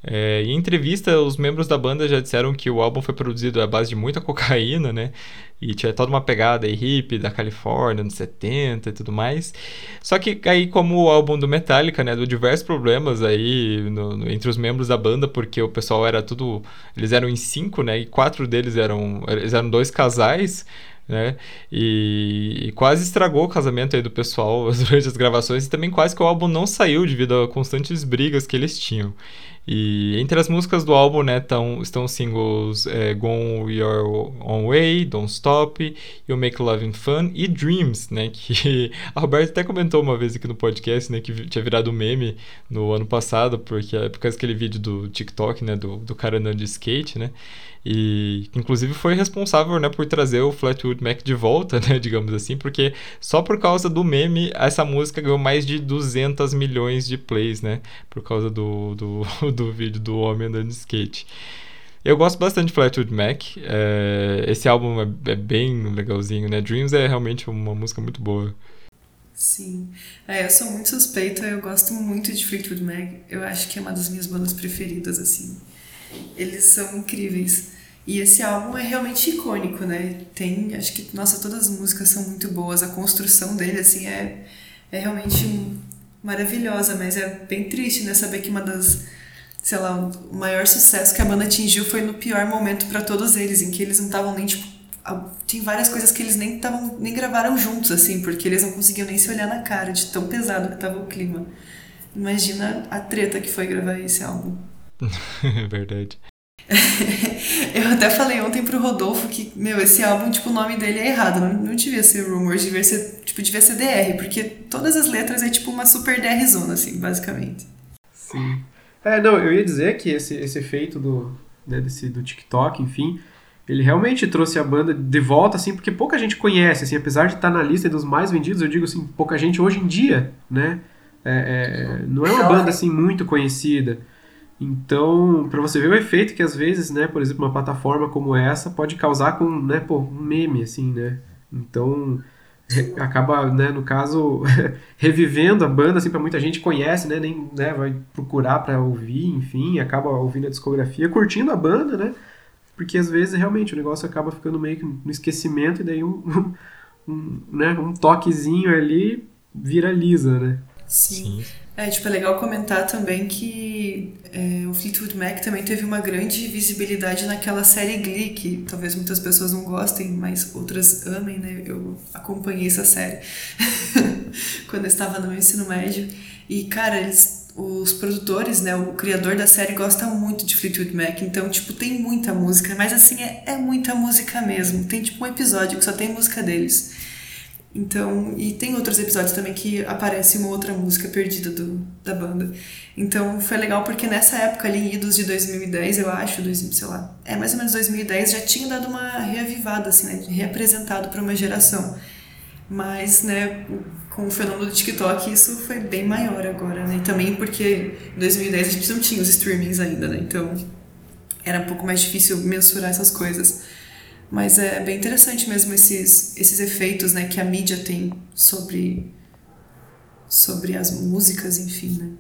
É, em entrevista, os membros da banda já disseram que o álbum foi produzido à base de muita cocaína, né? E tinha toda uma pegada aí hippie da Califórnia, anos 70 e tudo mais. Só que aí, como o álbum do Metallica, né? Deu diversos problemas aí no, no, entre os membros da banda, porque o pessoal era tudo... Eles eram em cinco, né? E quatro deles eram... Eles eram dois casais né? E, e, quase estragou o casamento aí do pessoal durante as gravações e também quase que o álbum não saiu devido a constantes brigas que eles tinham. E entre as músicas do álbum, né, tão, estão os singles é, Gone Your Own Way, Don't Stop, You Make Loving Fun e Dreams, né, que a Roberta até comentou uma vez aqui no podcast, né, que tinha virado meme no ano passado, porque é por causa daquele vídeo do TikTok, né, do, do cara andando de skate, né, e inclusive foi responsável né, por trazer o Flatwood Mac de volta, né, digamos assim, porque só por causa do meme essa música ganhou mais de 200 milhões de plays, né, por causa do, do, do vídeo do homem andando de skate. Eu gosto bastante de Flatwood Mac. É, esse álbum é, é, bem legalzinho, né? Dreams é realmente uma música muito boa. Sim. É, eu sou muito suspeita, eu gosto muito de Fleetwood Mac. Eu acho que é uma das minhas bandas preferidas, assim. Eles são incríveis. E esse álbum é realmente icônico, né? Tem, acho que, nossa, todas as músicas são muito boas. A construção dele, assim, é, é realmente maravilhosa, mas é bem triste, né? Saber que uma das, sei lá, o maior sucesso que a banda atingiu foi no pior momento para todos eles, em que eles não estavam nem, tipo, tem várias coisas que eles nem tavam, nem gravaram juntos, assim, porque eles não conseguiam nem se olhar na cara de tão pesado que tava o clima. Imagina a treta que foi gravar esse álbum. Verdade. eu até falei ontem pro Rodolfo que, meu, esse álbum, tipo, o nome dele é errado. Não, não devia ser Rumors, devia ser, tipo, devia ser DR, porque todas as letras é tipo uma super DR zona, assim, basicamente. Sim. É, não, eu ia dizer que esse, esse efeito do, né, desse, do TikTok, enfim, ele realmente trouxe a banda de volta, assim, porque pouca gente conhece, assim, apesar de estar na lista dos mais vendidos, eu digo assim, pouca gente hoje em dia, né? É, é, não é uma banda, assim, muito conhecida. Então, para você ver o efeito que às vezes, né, por exemplo, uma plataforma como essa pode causar com, né, pô, um meme assim, né? Então, acaba, né, no caso, revivendo a banda assim para muita gente conhece, né, nem, né, vai procurar para ouvir, enfim, acaba ouvindo a discografia, curtindo a banda, né? Porque às vezes realmente o negócio acaba ficando meio que no esquecimento e daí um, um, um né, um toquezinho ali viraliza, né? Sim. Sim. É, tipo, é legal comentar também que é, o Fleetwood Mac também teve uma grande visibilidade naquela série Glee, que talvez muitas pessoas não gostem, mas outras amem, né? Eu acompanhei essa série quando eu estava no ensino médio. E, cara, eles os produtores, né, o criador da série gosta muito de Fleetwood Mac, então, tipo, tem muita música, mas assim, é, é muita música mesmo. Tem, tipo, um episódio que só tem música deles. Então, e tem outros episódios também que aparece uma outra música perdida do, da banda. Então, foi legal porque nessa época ali, idos de 2010, eu acho, dois, sei lá, é mais ou menos 2010, já tinha dado uma reavivada, assim, né, reapresentado para uma geração. Mas, né, com o fenômeno do TikTok, isso foi bem maior agora, né? E também porque em 2010 a gente não tinha os streamings ainda, né? Então, era um pouco mais difícil mensurar essas coisas. Mas é bem interessante mesmo esses, esses efeitos, né, que a mídia tem sobre sobre as músicas, enfim, né?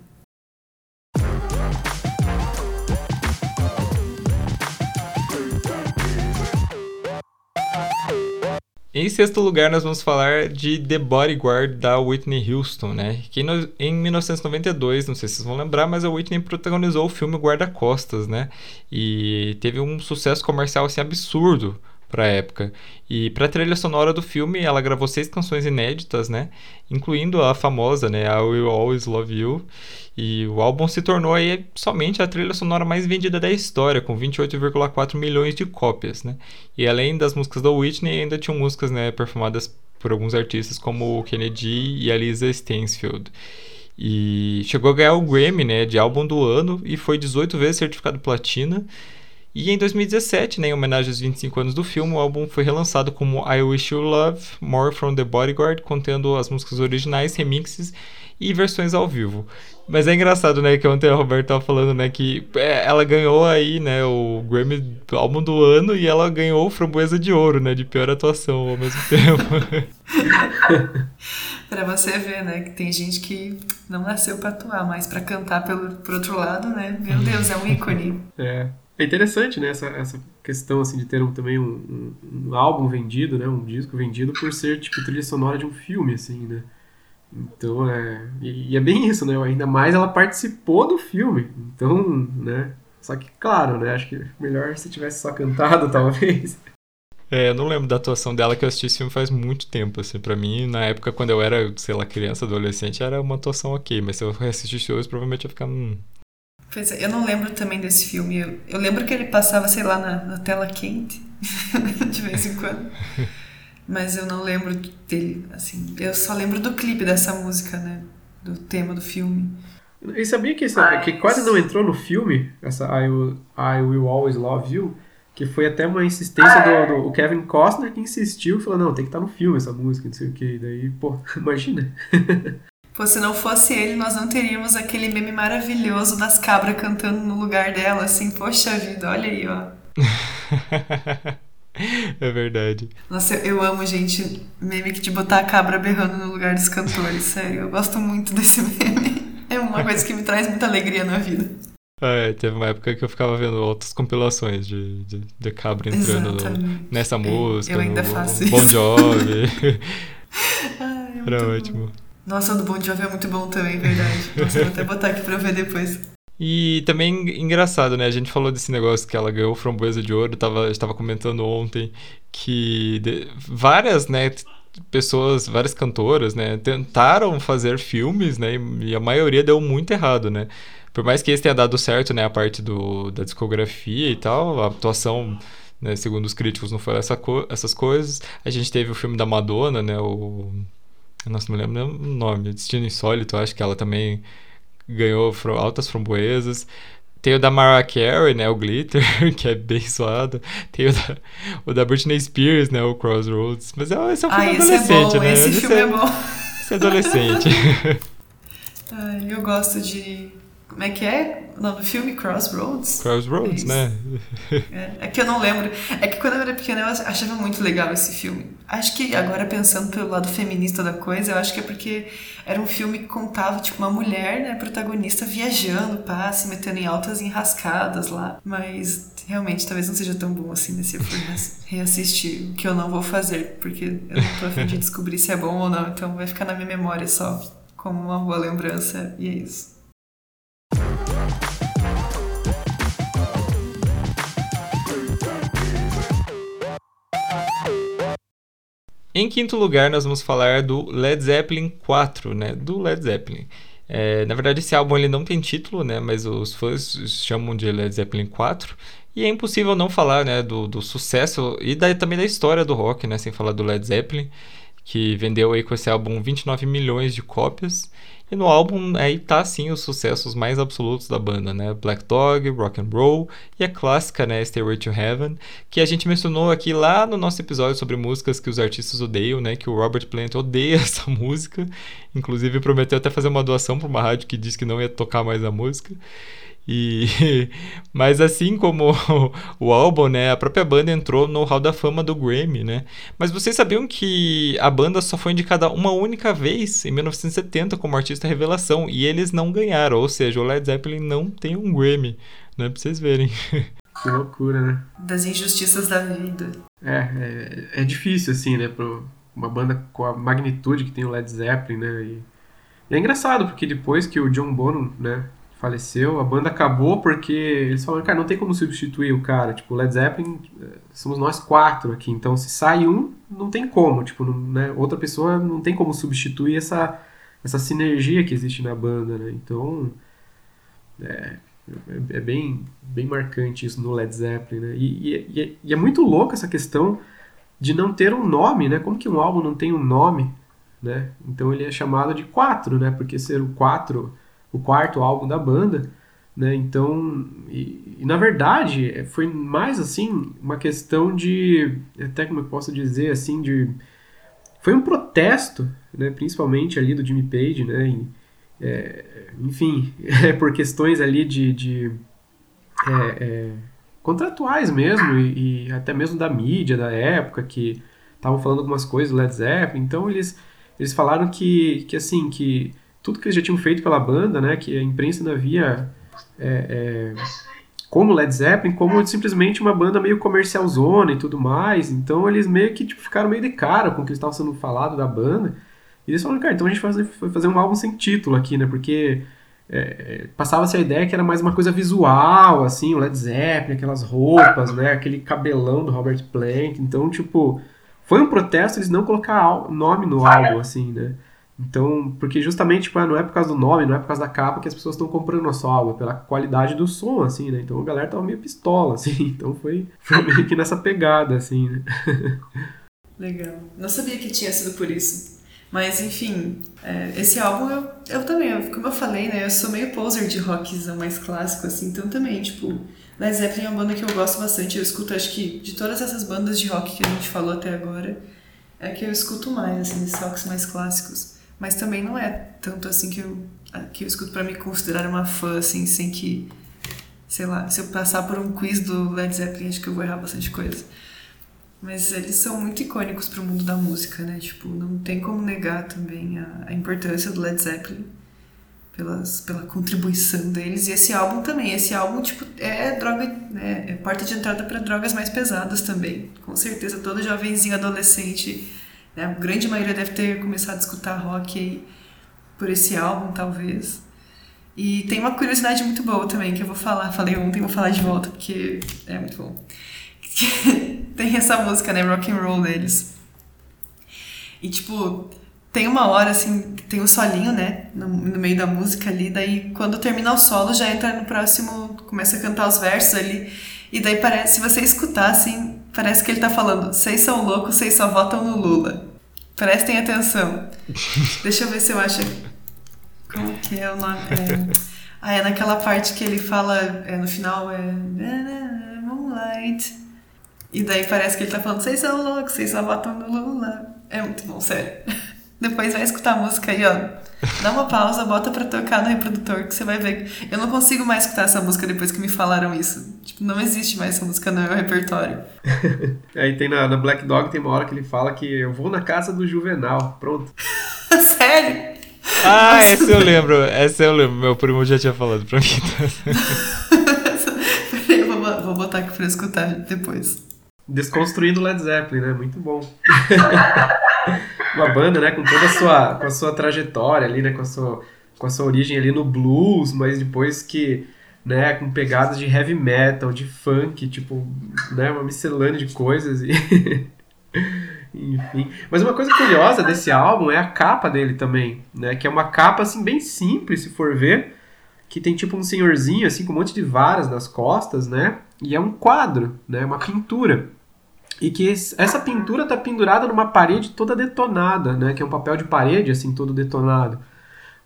Em sexto lugar, nós vamos falar de The Bodyguard da Whitney Houston, né? Que no, em 1992, não sei se vocês vão lembrar, mas a Whitney protagonizou o filme Guarda-Costas, né? E teve um sucesso comercial assim absurdo para a época. E para a trilha sonora do filme, ela gravou seis canções inéditas, né? Incluindo a famosa, né? I Will Always Love You. E o álbum se tornou aí somente a trilha sonora mais vendida da história, com 28,4 milhões de cópias, né? E além das músicas da Whitney, ainda tinham músicas, né, performadas por alguns artistas como o Kennedy e a Lisa Stansfield. E chegou a ganhar o Grammy, né, de álbum do ano e foi 18 vezes certificado platina. E em 2017, né, em homenagem aos 25 anos do filme, o álbum foi relançado como I Wish You Love, More From The Bodyguard, contendo as músicas originais, remixes e versões ao vivo. Mas é engraçado, né, que ontem a Roberta tava falando, né, que é, ela ganhou aí, né, o Grammy álbum do ano e ela ganhou o Framboesa de Ouro, né, de pior atuação ao mesmo tempo. pra você ver, né, que tem gente que não nasceu pra atuar, mas pra cantar pelo, por outro lado, né, meu Deus, é um ícone. É. É interessante, né, essa, essa questão, assim, de ter um, também um, um, um, álbum vendido, né, um disco vendido por ser, tipo, trilha sonora de um filme, assim, né. Então, é... E, e é bem isso, né, ainda mais ela participou do filme, então, né, só que, claro, né, acho que melhor se tivesse só cantado, talvez. É, eu não lembro da atuação dela que eu assisti esse filme faz muito tempo, assim, pra mim, na época, quando eu era, sei lá, criança, adolescente, era uma atuação ok, mas se eu reassistisse hoje, provavelmente ia ficar, hum, Pois é, eu não lembro também desse filme. Eu, eu lembro que ele passava, sei lá, na, na tela quente, de vez em quando. Mas eu não lembro dele, assim. Eu só lembro do clipe dessa música, né? Do tema do filme. E sabia que, Mas... que quase não entrou no filme, essa I Will, I Will Always Love You? Que foi até uma insistência ah, é? do, do Kevin Costner que insistiu, falou, não, tem que estar no filme essa música, não sei o que. Daí, pô, imagina. Pô, se não fosse ele, nós não teríamos aquele meme maravilhoso das cabras cantando no lugar dela, assim, poxa vida, olha aí, ó. é verdade. Nossa, eu, eu amo, gente, meme que de botar a cabra berrando no lugar dos cantores, sério, eu gosto muito desse meme. É uma coisa que me traz muita alegria na vida. É, teve uma época que eu ficava vendo outras compilações de, de, de cabra entrando no, nessa música. Eu ainda no, faço Bon Jovi. Ai, é Era ótimo. Bom. Nossa, o do Bon Jovi é muito bom também, verdade. Nossa, vou até botar aqui pra ver depois. E também engraçado, né? A gente falou desse negócio que ela ganhou framboesa de ouro, tava, estava comentando ontem que de, várias, né, pessoas, várias cantoras, né, tentaram fazer filmes, né, e a maioria deu muito errado, né? Por mais que esse tenha dado certo, né, a parte do, da discografia e tal, a atuação, né, segundo os críticos, não foi essa co essas coisas. A gente teve o filme da Madonna, né, o nossa, não lembro o nome. Destino Insólito, acho que ela também ganhou altas framboesas. Tem o da Mariah Carey, né? O Glitter, que é bem suado. Tem o da, o da Britney Spears, né? O Crossroads. Mas é, esse é um filme ah, adolescente, é né? Esse, esse filme é, é bom. Esse é adolescente. Ai, eu gosto de como é que é o nome do filme? Crossroads? Crossroads, é né? É, é, que eu não lembro. É que quando eu era pequena eu achava muito legal esse filme. Acho que agora pensando pelo lado feminista da coisa, eu acho que é porque era um filme que contava, tipo, uma mulher, né, protagonista viajando, pá, se metendo em altas enrascadas lá. Mas realmente talvez não seja tão bom assim, se eu for reassistir, o que eu não vou fazer, porque eu não tô a fim de descobrir se é bom ou não, então vai ficar na minha memória só como uma boa lembrança e é isso. Em quinto lugar, nós vamos falar do Led Zeppelin 4, né? Do Led Zeppelin. É, na verdade, esse álbum ele não tem título, né? Mas os fãs chamam de Led Zeppelin 4. E é impossível não falar, né, do, do sucesso e da, também da história do rock, né, sem falar do Led Zeppelin, que vendeu aí com esse álbum 29 milhões de cópias. E no álbum aí tá sim os sucessos mais absolutos da banda, né? Black Dog, Rock and Roll e a clássica, né, Stairway to Heaven, que a gente mencionou aqui lá no nosso episódio sobre músicas que os artistas odeiam, né? Que o Robert Plant odeia essa música, inclusive prometeu até fazer uma doação para uma rádio que disse que não ia tocar mais a música. E mas assim como o álbum, né, a própria banda entrou no Hall da Fama do Grammy, né? Mas vocês sabiam que a banda só foi indicada uma única vez em 1970 como artista revelação e eles não ganharam, ou seja, o Led Zeppelin não tem um Grammy, né, pra vocês verem. Que loucura, né? Das injustiças da vida. É, é, é difícil assim, né, para uma banda com a magnitude que tem o Led Zeppelin, né? E, e é engraçado porque depois que o John Bonham, né, faleceu, a banda acabou porque eles falaram, cara, não tem como substituir o cara. Tipo, Led Zeppelin, eh, somos nós quatro aqui, então se sai um, não tem como. Tipo, não, né, outra pessoa não tem como substituir essa, essa sinergia que existe na banda, né? Então, é, é bem, bem marcante isso no Led Zeppelin, né? E, e, é, e, é muito louco essa questão de não ter um nome, né? Como que um álbum não tem um nome, né? Então ele é chamado de quatro, né? Porque ser o quatro o quarto álbum da banda, né? Então, e, e, na verdade, foi mais assim uma questão de, até como eu posso dizer assim, de foi um protesto, né? Principalmente ali do Jimmy Page, né? E, é, enfim, é por questões ali de, de é, é, contratuais mesmo e, e, até mesmo da mídia da época que estavam falando algumas coisas do Led Zeppelin. Então eles eles falaram que, que assim que tudo que eles já tinham feito pela banda, né, que a imprensa ainda via é, é, como Led Zeppelin, como simplesmente uma banda meio comercial zona e tudo mais. Então eles meio que tipo, ficaram meio de cara com o que estava sendo falado da banda. E eles falaram, cara, então a gente vai fazer um álbum sem título aqui, né? Porque é, passava-se a ideia que era mais uma coisa visual, assim, o Led Zeppelin, aquelas roupas, né? Aquele cabelão do Robert Plant. Então, tipo, foi um protesto eles não colocar nome no álbum, assim, né? Então, porque justamente tipo, não é por causa do nome, não é por causa da capa que as pessoas estão comprando nosso álbum, é pela qualidade do som, assim, né? Então a galera tava meio pistola, assim, então foi, foi meio que nessa pegada, assim, né? Legal. Não sabia que tinha sido por isso. Mas, enfim, é, esse álbum eu, eu também, eu, como eu falei, né? Eu sou meio poser de rockzão mais clássico, assim, então também, tipo, Led Zeppelin é uma banda que eu gosto bastante. Eu escuto, acho que, de todas essas bandas de rock que a gente falou até agora, é que eu escuto mais, assim, esses rocks mais clássicos. Mas também não é tanto assim que eu, que eu escuto para me considerar uma fã, assim, sem que. Sei lá, se eu passar por um quiz do Led Zeppelin, acho que eu vou errar bastante coisa. Mas eles são muito icônicos para o mundo da música, né? Tipo, não tem como negar também a, a importância do Led Zeppelin pelas, pela contribuição deles. E esse álbum também. Esse álbum, tipo, é droga, né? é porta de entrada para drogas mais pesadas também. Com certeza, todo jovenzinho adolescente né? A grande maioria deve ter começado a escutar rock aí por esse álbum, talvez. E tem uma curiosidade muito boa também, que eu vou falar, falei ontem, vou falar de volta, porque é muito bom. tem essa música, né, rock and roll deles. E, tipo, tem uma hora, assim, tem um solinho, né, no, no, meio da música ali, daí quando termina o solo, já entra no próximo, começa a cantar os versos ali, e daí parece, se você escutar, assim, Parece que ele tá falando, vocês são loucos, vocês só votam no Lula. Prestem atenção. Deixa eu ver se eu acho. Como que é o nome? É... Ah, é naquela parte que ele fala, é, no final é. Moonlight. E daí parece que ele tá falando, vocês são loucos, vocês só votam no Lula. É muito bom, sério. Depois vai escutar a música aí, ó. Dá uma pausa, bota pra tocar no reprodutor que você vai ver. Eu não consigo mais escutar essa música depois que me falaram isso. Tipo, não existe mais essa música no meu repertório. Aí tem na, na, Black Dog tem uma hora que ele fala que eu vou na casa do Juvenal. Pronto. Sério? Ah, essa eu lembro. Essa eu lembro. Meu primo já tinha falado pra mim. Peraí, vou, vou botar aqui pra escutar depois. Desconstruindo Led Zeppelin, né? Muito bom. Uma banda, né, com toda a sua, com a sua trajetória ali, né, com a sua, com a sua origem ali no blues, mas depois que, né, com pegadas de heavy metal, de funk, tipo, né, uma miscelânea de coisas e Enfim. Mas uma coisa curiosa desse álbum é a capa dele também, né? Que é uma capa, assim, bem simples, se for ver. Que tem tipo um senhorzinho, assim, com um monte de varas nas costas, né? E é um quadro, né? Uma pintura. E que essa pintura tá pendurada numa parede toda detonada, né? Que é um papel de parede, assim, todo detonado.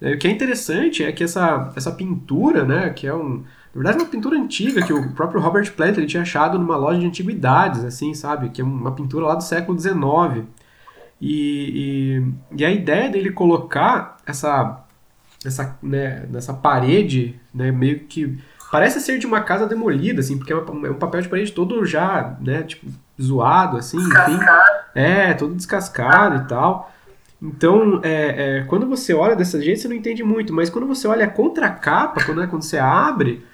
O que é interessante é que essa, essa pintura, né? Que é um na verdade, é uma pintura antiga que o próprio Robert Plant ele tinha achado numa loja de antiguidades, assim, sabe? Que é uma pintura lá do século XIX. E, e, e a ideia dele colocar essa, essa, né, nessa parede, né, meio que parece ser de uma casa demolida, assim, porque é, é um papel de parede todo já, né, tipo, zoado, assim, enfim. É, todo descascado e tal. Então, é, é, quando você olha dessa jeito, você não entende muito, mas quando você olha a contracapa, quando, né, quando você abre,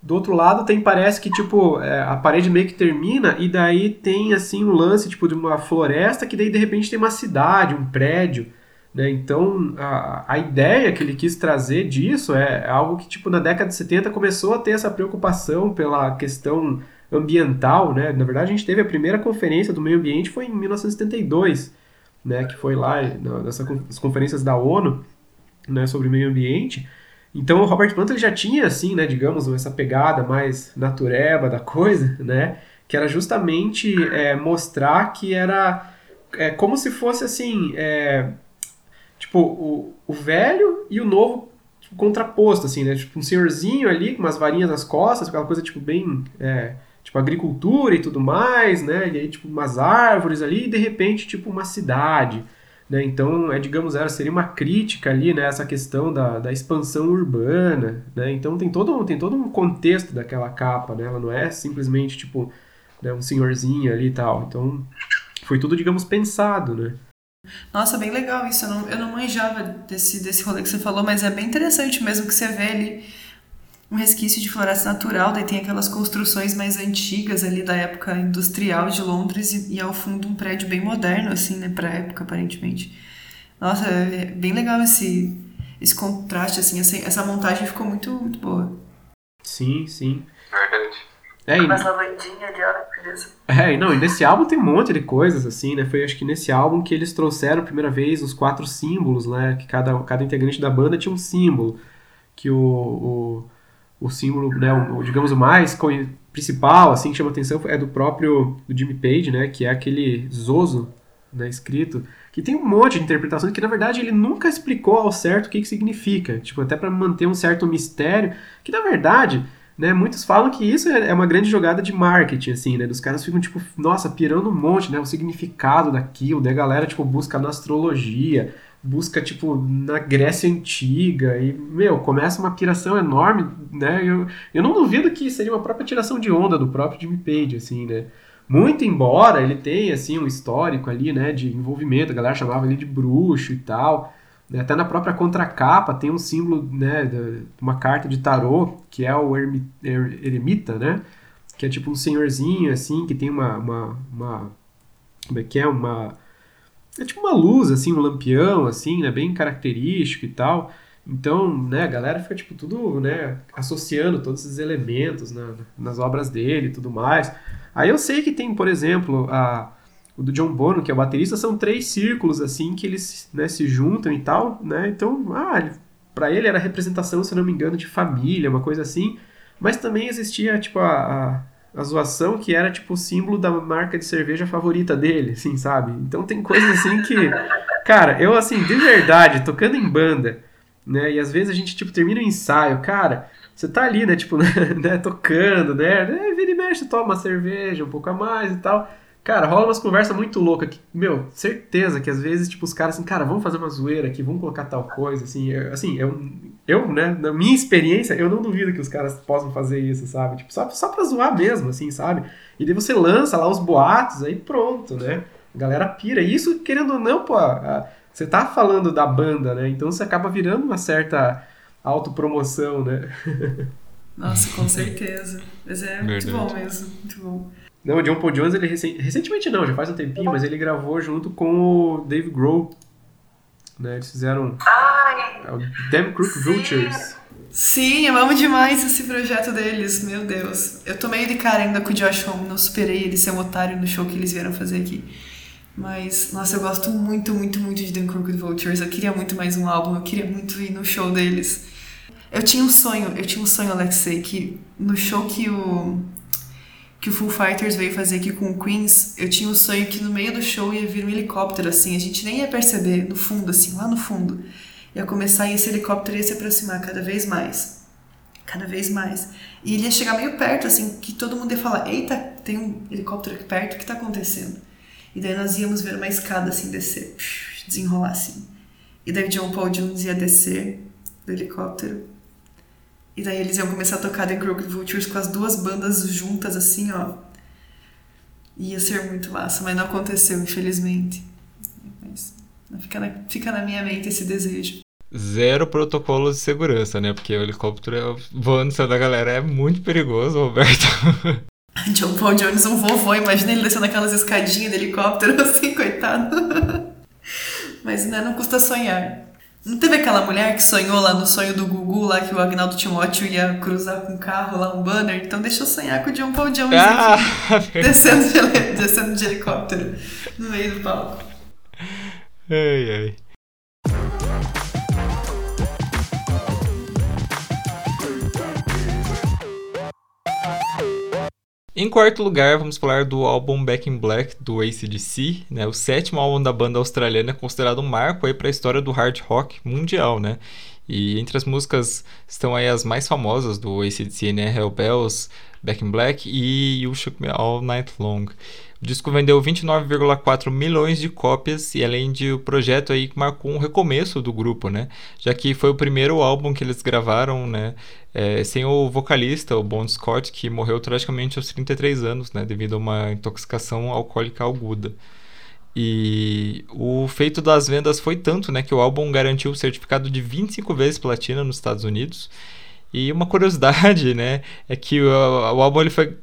do outro lado tem, parece que, tipo, é, a parede meio que termina e daí tem, assim, um lance, tipo, de uma floresta que daí, de repente, tem uma cidade, um prédio, né? Então, a, a ideia que ele quis trazer disso é algo que, tipo, na década de 70 começou a ter essa preocupação pela questão ambiental, né? Na verdade, a gente teve a primeira conferência do meio ambiente foi em 1972, né? Que foi lá nessas conferências da ONU, né? Sobre meio ambiente. Então o Robert Plant ele já tinha, assim, né, digamos, essa pegada mais natureba da coisa, né, que era justamente é, mostrar que era é, como se fosse, assim, é, tipo, o, o velho e o novo contraposto, assim, né, tipo um senhorzinho ali com umas varinhas nas costas, aquela coisa, tipo, bem, é, tipo, agricultura e tudo mais, né, e aí, tipo, umas árvores ali e, de repente, tipo, uma cidade, né? Então, é, digamos, era, seria uma crítica ali, né, essa questão da, da expansão urbana. Né? Então, tem todo, tem todo um contexto daquela capa. Né? Ela não é simplesmente tipo né, um senhorzinho ali e tal. Então, foi tudo, digamos, pensado. Né? Nossa, bem legal isso. Eu não, eu não manjava desse, desse rolê que você falou, mas é bem interessante mesmo que você vê ali um resquício de floresta natural, daí tem aquelas construções mais antigas ali da época industrial de Londres e, e ao fundo um prédio bem moderno, assim, né, pra época, aparentemente. Nossa, é bem legal esse, esse contraste, assim, essa, essa montagem ficou muito, muito boa. Sim, sim. Verdade. É, e... Mas a bandinha de hora, beleza. É, não, e nesse álbum tem um monte de coisas, assim, né? Foi acho que nesse álbum que eles trouxeram a primeira vez os quatro símbolos, né? Que cada, cada integrante da banda tinha um símbolo. Que o, o o símbolo, né, o, digamos, o mais principal, assim, que chama atenção é do próprio do Jimmy Page, né, que é aquele Zozo, né, escrito, que tem um monte de interpretações que, na verdade, ele nunca explicou ao certo o que, que significa, tipo, até para manter um certo mistério, que, na verdade, né, muitos falam que isso é, é uma grande jogada de marketing, assim, né, dos caras ficam, tipo, nossa, pirando um monte, né, o significado daquilo, daí a galera, tipo, busca na astrologia, busca, tipo, na Grécia Antiga, e, meu, começa uma piração enorme, né? Eu, eu não duvido que seria uma própria tiração de onda do próprio Jimmy Page, assim, né? Muito embora ele tenha, assim, um histórico ali, né, de envolvimento, a galera chamava ele de bruxo e tal, né? até na própria contracapa tem um símbolo, né, uma carta de tarô, que é o eremita, né? Que é tipo um senhorzinho, assim, que tem uma, uma, uma como é que é, uma é tipo uma luz, assim, um lampião, assim, né? Bem característico e tal. Então, né, a galera fica, tipo, tudo, né, associando todos esses elementos na, nas obras dele e tudo mais. Aí eu sei que tem, por exemplo, a, o do John Bono, que é o baterista, são três círculos, assim, que eles né, se juntam e tal, né? Então, ah, para ele era representação, se não me engano, de família, uma coisa assim. Mas também existia, tipo, a, a a zoação que era tipo o símbolo da marca de cerveja favorita dele, assim, sabe? Então tem coisas assim que. Cara, eu assim, de verdade, tocando em banda, né? E às vezes a gente, tipo, termina o ensaio, cara. Você tá ali, né, tipo, né, tocando, né? Vira e mexe, toma uma cerveja, um pouco a mais e tal. Cara, rola umas conversas muito loucas que, meu, certeza que às vezes, tipo, os caras assim, cara, vamos fazer uma zoeira aqui, vamos colocar tal coisa, assim, eu, assim, eu, eu, né, na minha experiência, eu não duvido que os caras possam fazer isso, sabe? Tipo, só, só pra zoar mesmo, assim, sabe? E daí você lança lá os boatos, aí pronto, né? A galera pira. E isso, querendo ou não, pô, a, você tá falando da banda, né? Então você acaba virando uma certa autopromoção, né? Nossa, com certeza. Mas é Verdade. muito bom mesmo, muito bom. Não, o John Paul Jones, ele recen... recentemente não, já faz um tempinho, mas ele gravou junto com o Dave Grohl. Né? Eles fizeram Ai, é o Damn Crook Vultures. Sim, eu amo demais esse projeto deles, meu Deus. Eu tô meio de cara ainda com o Josh Homme, não superei ele ser um otário no show que eles vieram fazer aqui. Mas, nossa, eu gosto muito, muito, muito de The Crooked Vultures. Eu queria muito mais um álbum, eu queria muito ir no show deles. Eu tinha um sonho, eu tinha um sonho, Alexei, que no show que o que o Foo Fighters veio fazer aqui com o Queens, eu tinha um sonho que no meio do show ia vir um helicóptero, assim, a gente nem ia perceber, no fundo, assim, lá no fundo. Ia começar e esse helicóptero ia se aproximar cada vez mais. Cada vez mais. E ele ia chegar meio perto, assim, que todo mundo ia falar: Eita, tem um helicóptero aqui perto, o que tá acontecendo? E daí nós íamos ver uma escada, assim, descer, desenrolar, assim. E daí John Paul Jones ia descer do helicóptero e daí eles iam começar a tocar The Crooked Vultures com as duas bandas juntas, assim, ó. Ia ser muito massa, mas não aconteceu, infelizmente. Mas fica na, fica na minha mente esse desejo. Zero protocolos de segurança, né? Porque o helicóptero é voando céu da galera é muito perigoso, Roberto. John Paul Jones, um vovô, imagina ele descendo aquelas escadinhas de helicóptero, assim, coitado. Mas né, não custa sonhar. Não teve aquela mulher que sonhou lá no sonho do Gugu, lá que o Agnaldo Timóteo ia cruzar com um carro lá, um banner? Então deixa eu sonhar com o John Paul Jones ah, aqui, descendo de, descendo de helicóptero no meio do palco. Ai, ai. Em quarto lugar, vamos falar do álbum Back in Black do ACDC, né? O sétimo álbum da banda australiana é considerado um marco aí para a história do hard rock mundial, né? E entre as músicas estão aí as mais famosas do ACDC, né? Hell Bells, Back in Black e You Shook Me All Night Long. O disco vendeu 29,4 milhões de cópias e além de o projeto aí marcou um recomeço do grupo, né? Já que foi o primeiro álbum que eles gravaram, né? É, sem o vocalista, o Bon Scott, que morreu tragicamente aos 33 anos, né? Devido a uma intoxicação alcoólica aguda. E o feito das vendas foi tanto, né, que o álbum garantiu o certificado de 25 vezes platina nos Estados Unidos e uma curiosidade, né, é que o, o álbum ele foi,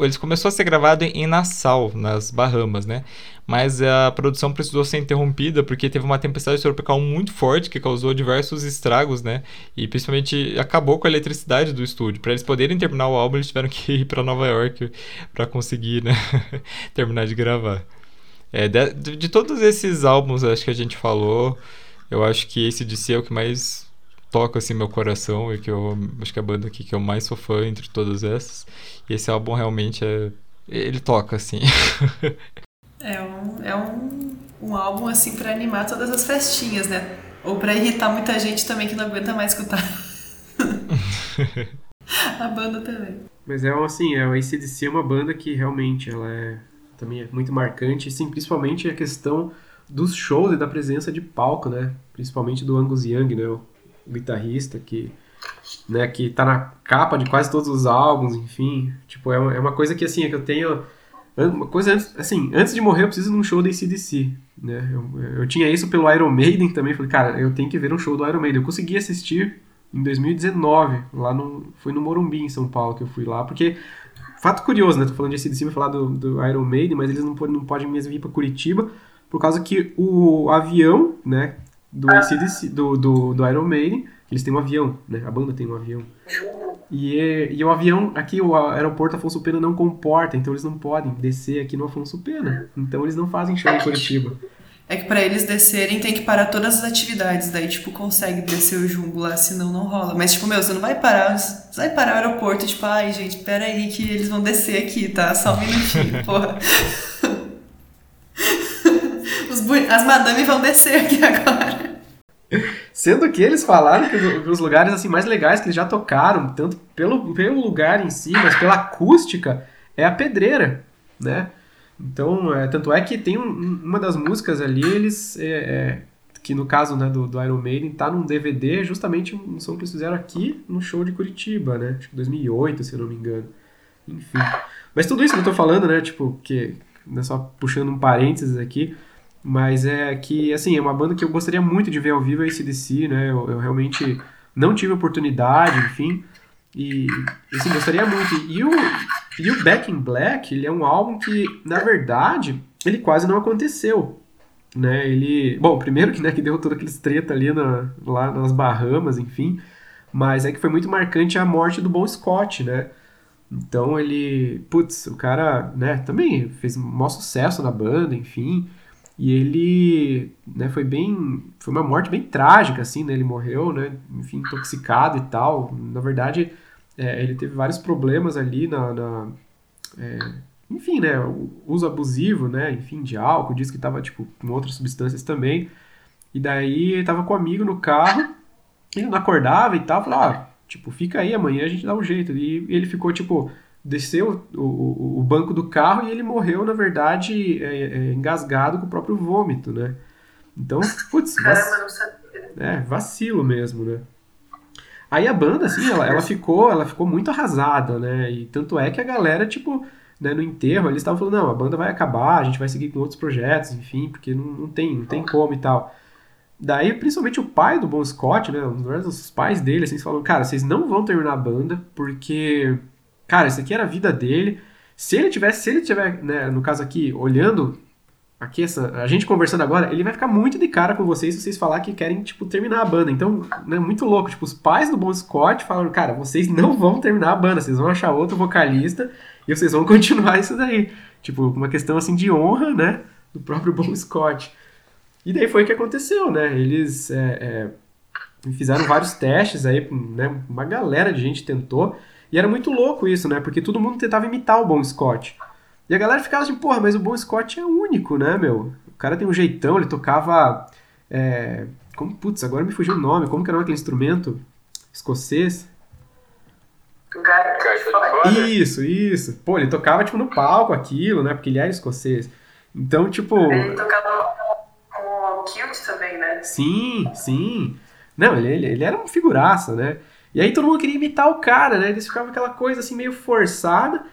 ele começou a ser gravado em Nassau, nas Bahamas, né, mas a produção precisou ser interrompida porque teve uma tempestade tropical muito forte que causou diversos estragos, né, e principalmente acabou com a eletricidade do estúdio. Para eles poderem terminar o álbum, eles tiveram que ir para Nova York para conseguir, né, terminar de gravar. É, de, de todos esses álbuns, acho que a gente falou, eu acho que esse de ser é o que mais toca assim meu coração e que eu acho que é a banda aqui que eu mais sou fã entre todas essas. E esse álbum realmente é ele toca assim. é um, é um, um álbum assim para animar todas as festinhas, né? Ou para irritar muita gente também que não aguenta mais escutar. a banda também. Mas é assim, é, o ACDC é uma banda que realmente ela é também é muito marcante, sim, principalmente a questão dos shows e da presença de palco, né? Principalmente do Angus Young, né? Guitarrista que né, que tá na capa de quase todos os álbuns, enfim, tipo, é uma, é uma coisa que, assim, é que eu tenho, uma coisa, assim, antes de morrer eu preciso de um show da ACDC, né, eu, eu tinha isso pelo Iron Maiden também, falei, cara, eu tenho que ver um show do Iron Maiden, eu consegui assistir em 2019, lá no, foi no Morumbi, em São Paulo, que eu fui lá, porque, fato curioso, né, tô falando de ACDC, vou falar do, do Iron Maiden, mas eles não, não podem mesmo vir para Curitiba, por causa que o avião, né, do ACDC, do, do, do Iron Maiden, eles têm um avião, né? A banda tem um avião. E, e o avião, aqui o aeroporto Afonso Pena não comporta, então eles não podem descer aqui no Afonso Pena. Então eles não fazem show em Curitiba. É que para eles descerem tem que parar todas as atividades, daí tipo consegue descer o jumbo lá, senão não rola. Mas tipo, meu, você não vai parar, você vai parar o aeroporto, tipo, ai gente, pera aí que eles vão descer aqui, tá? Só um minutinho, porra. As madame vão descer aqui agora. Sendo que eles falaram que os lugares assim mais legais que eles já tocaram, tanto pelo, pelo lugar em si, mas pela acústica, é a pedreira, né? Então, é, tanto é que tem um, uma das músicas ali, eles. É, é, que no caso né, do, do, Iron Maiden tá num DVD, justamente um som que eles fizeram aqui no show de Curitiba, né? Acho que 2008, se eu não me engano. Enfim. Mas tudo isso que eu tô falando, né? Tipo, que. Né, só puxando um parênteses aqui mas é que, assim, é uma banda que eu gostaria muito de ver ao vivo, a ACDC, né? Eu, eu realmente não tive oportunidade, enfim. E, assim, gostaria muito. E o, e o Back in Black, ele é um álbum que, na verdade, ele quase não aconteceu. Né? Ele, bom, primeiro que, né, que deu todo aquele treta ali na, lá nas Bahamas, enfim. Mas é que foi muito marcante a morte do Bon Scott, né? Então ele, putz, o cara, né, também fez um maior sucesso na banda, enfim. E ele, né, foi bem, foi uma morte bem trágica, assim, né? Ele morreu, né, enfim, intoxicado e tal. Na verdade, é, ele teve vários problemas ali na, na é, enfim, né, uso abusivo, né, enfim, de álcool, disse que estava, tipo, com outras substâncias também. E daí ele tava com um amigo no carro, ele não acordava e tal, falou, ah, tipo, fica aí, amanhã a gente dá um jeito. E ele ficou, tipo, desceu o, o, o banco do carro e ele morreu, na verdade, é, é, engasgado com o próprio vômito, né? Então, putz, é, vacilo mesmo, né? Aí a banda, assim, ela, ela, ficou, ela ficou muito arrasada, né? E tanto é que a galera, tipo, né, no enterro, eles estavam falando, não, a banda vai acabar, a gente vai seguir com outros projetos, enfim, porque não, não tem, não tem como e tal. Daí, principalmente o pai do Bon Scott, né, os pais dele, assim, falaram, cara, vocês não vão terminar a banda, porque, cara, isso aqui era a vida dele. Se ele tivesse, se ele tiver, né, no caso aqui, olhando aqui essa, a gente conversando agora, ele vai ficar muito de cara com vocês se vocês falar que querem, tipo, terminar a banda. Então, né, muito louco. Tipo, os pais do Bon Scott falaram, cara, vocês não vão terminar a banda, vocês vão achar outro vocalista e vocês vão continuar isso daí. Tipo, uma questão, assim, de honra, né, do próprio Bon Scott. E daí foi o que aconteceu, né, eles é, é, fizeram vários testes aí, né, uma galera de gente tentou, e era muito louco isso, né, porque todo mundo tentava imitar o Bon Scott. E a galera ficava assim, porra, mas o Bon Scott é único, né, meu? O cara tem um jeitão, ele tocava. É, como, putz, agora me fugiu o nome. Como que era aquele instrumento escocês? Isso, isso. Pô, ele tocava, tipo, no palco aquilo, né? Porque ele era escocês. Então, tipo. Ele tocava com o Kilt também, né? Sim, sim. Não, ele, ele, ele era uma figuraça, né? E aí todo mundo queria imitar o cara, né? Eles ficavam aquela coisa assim meio forçada.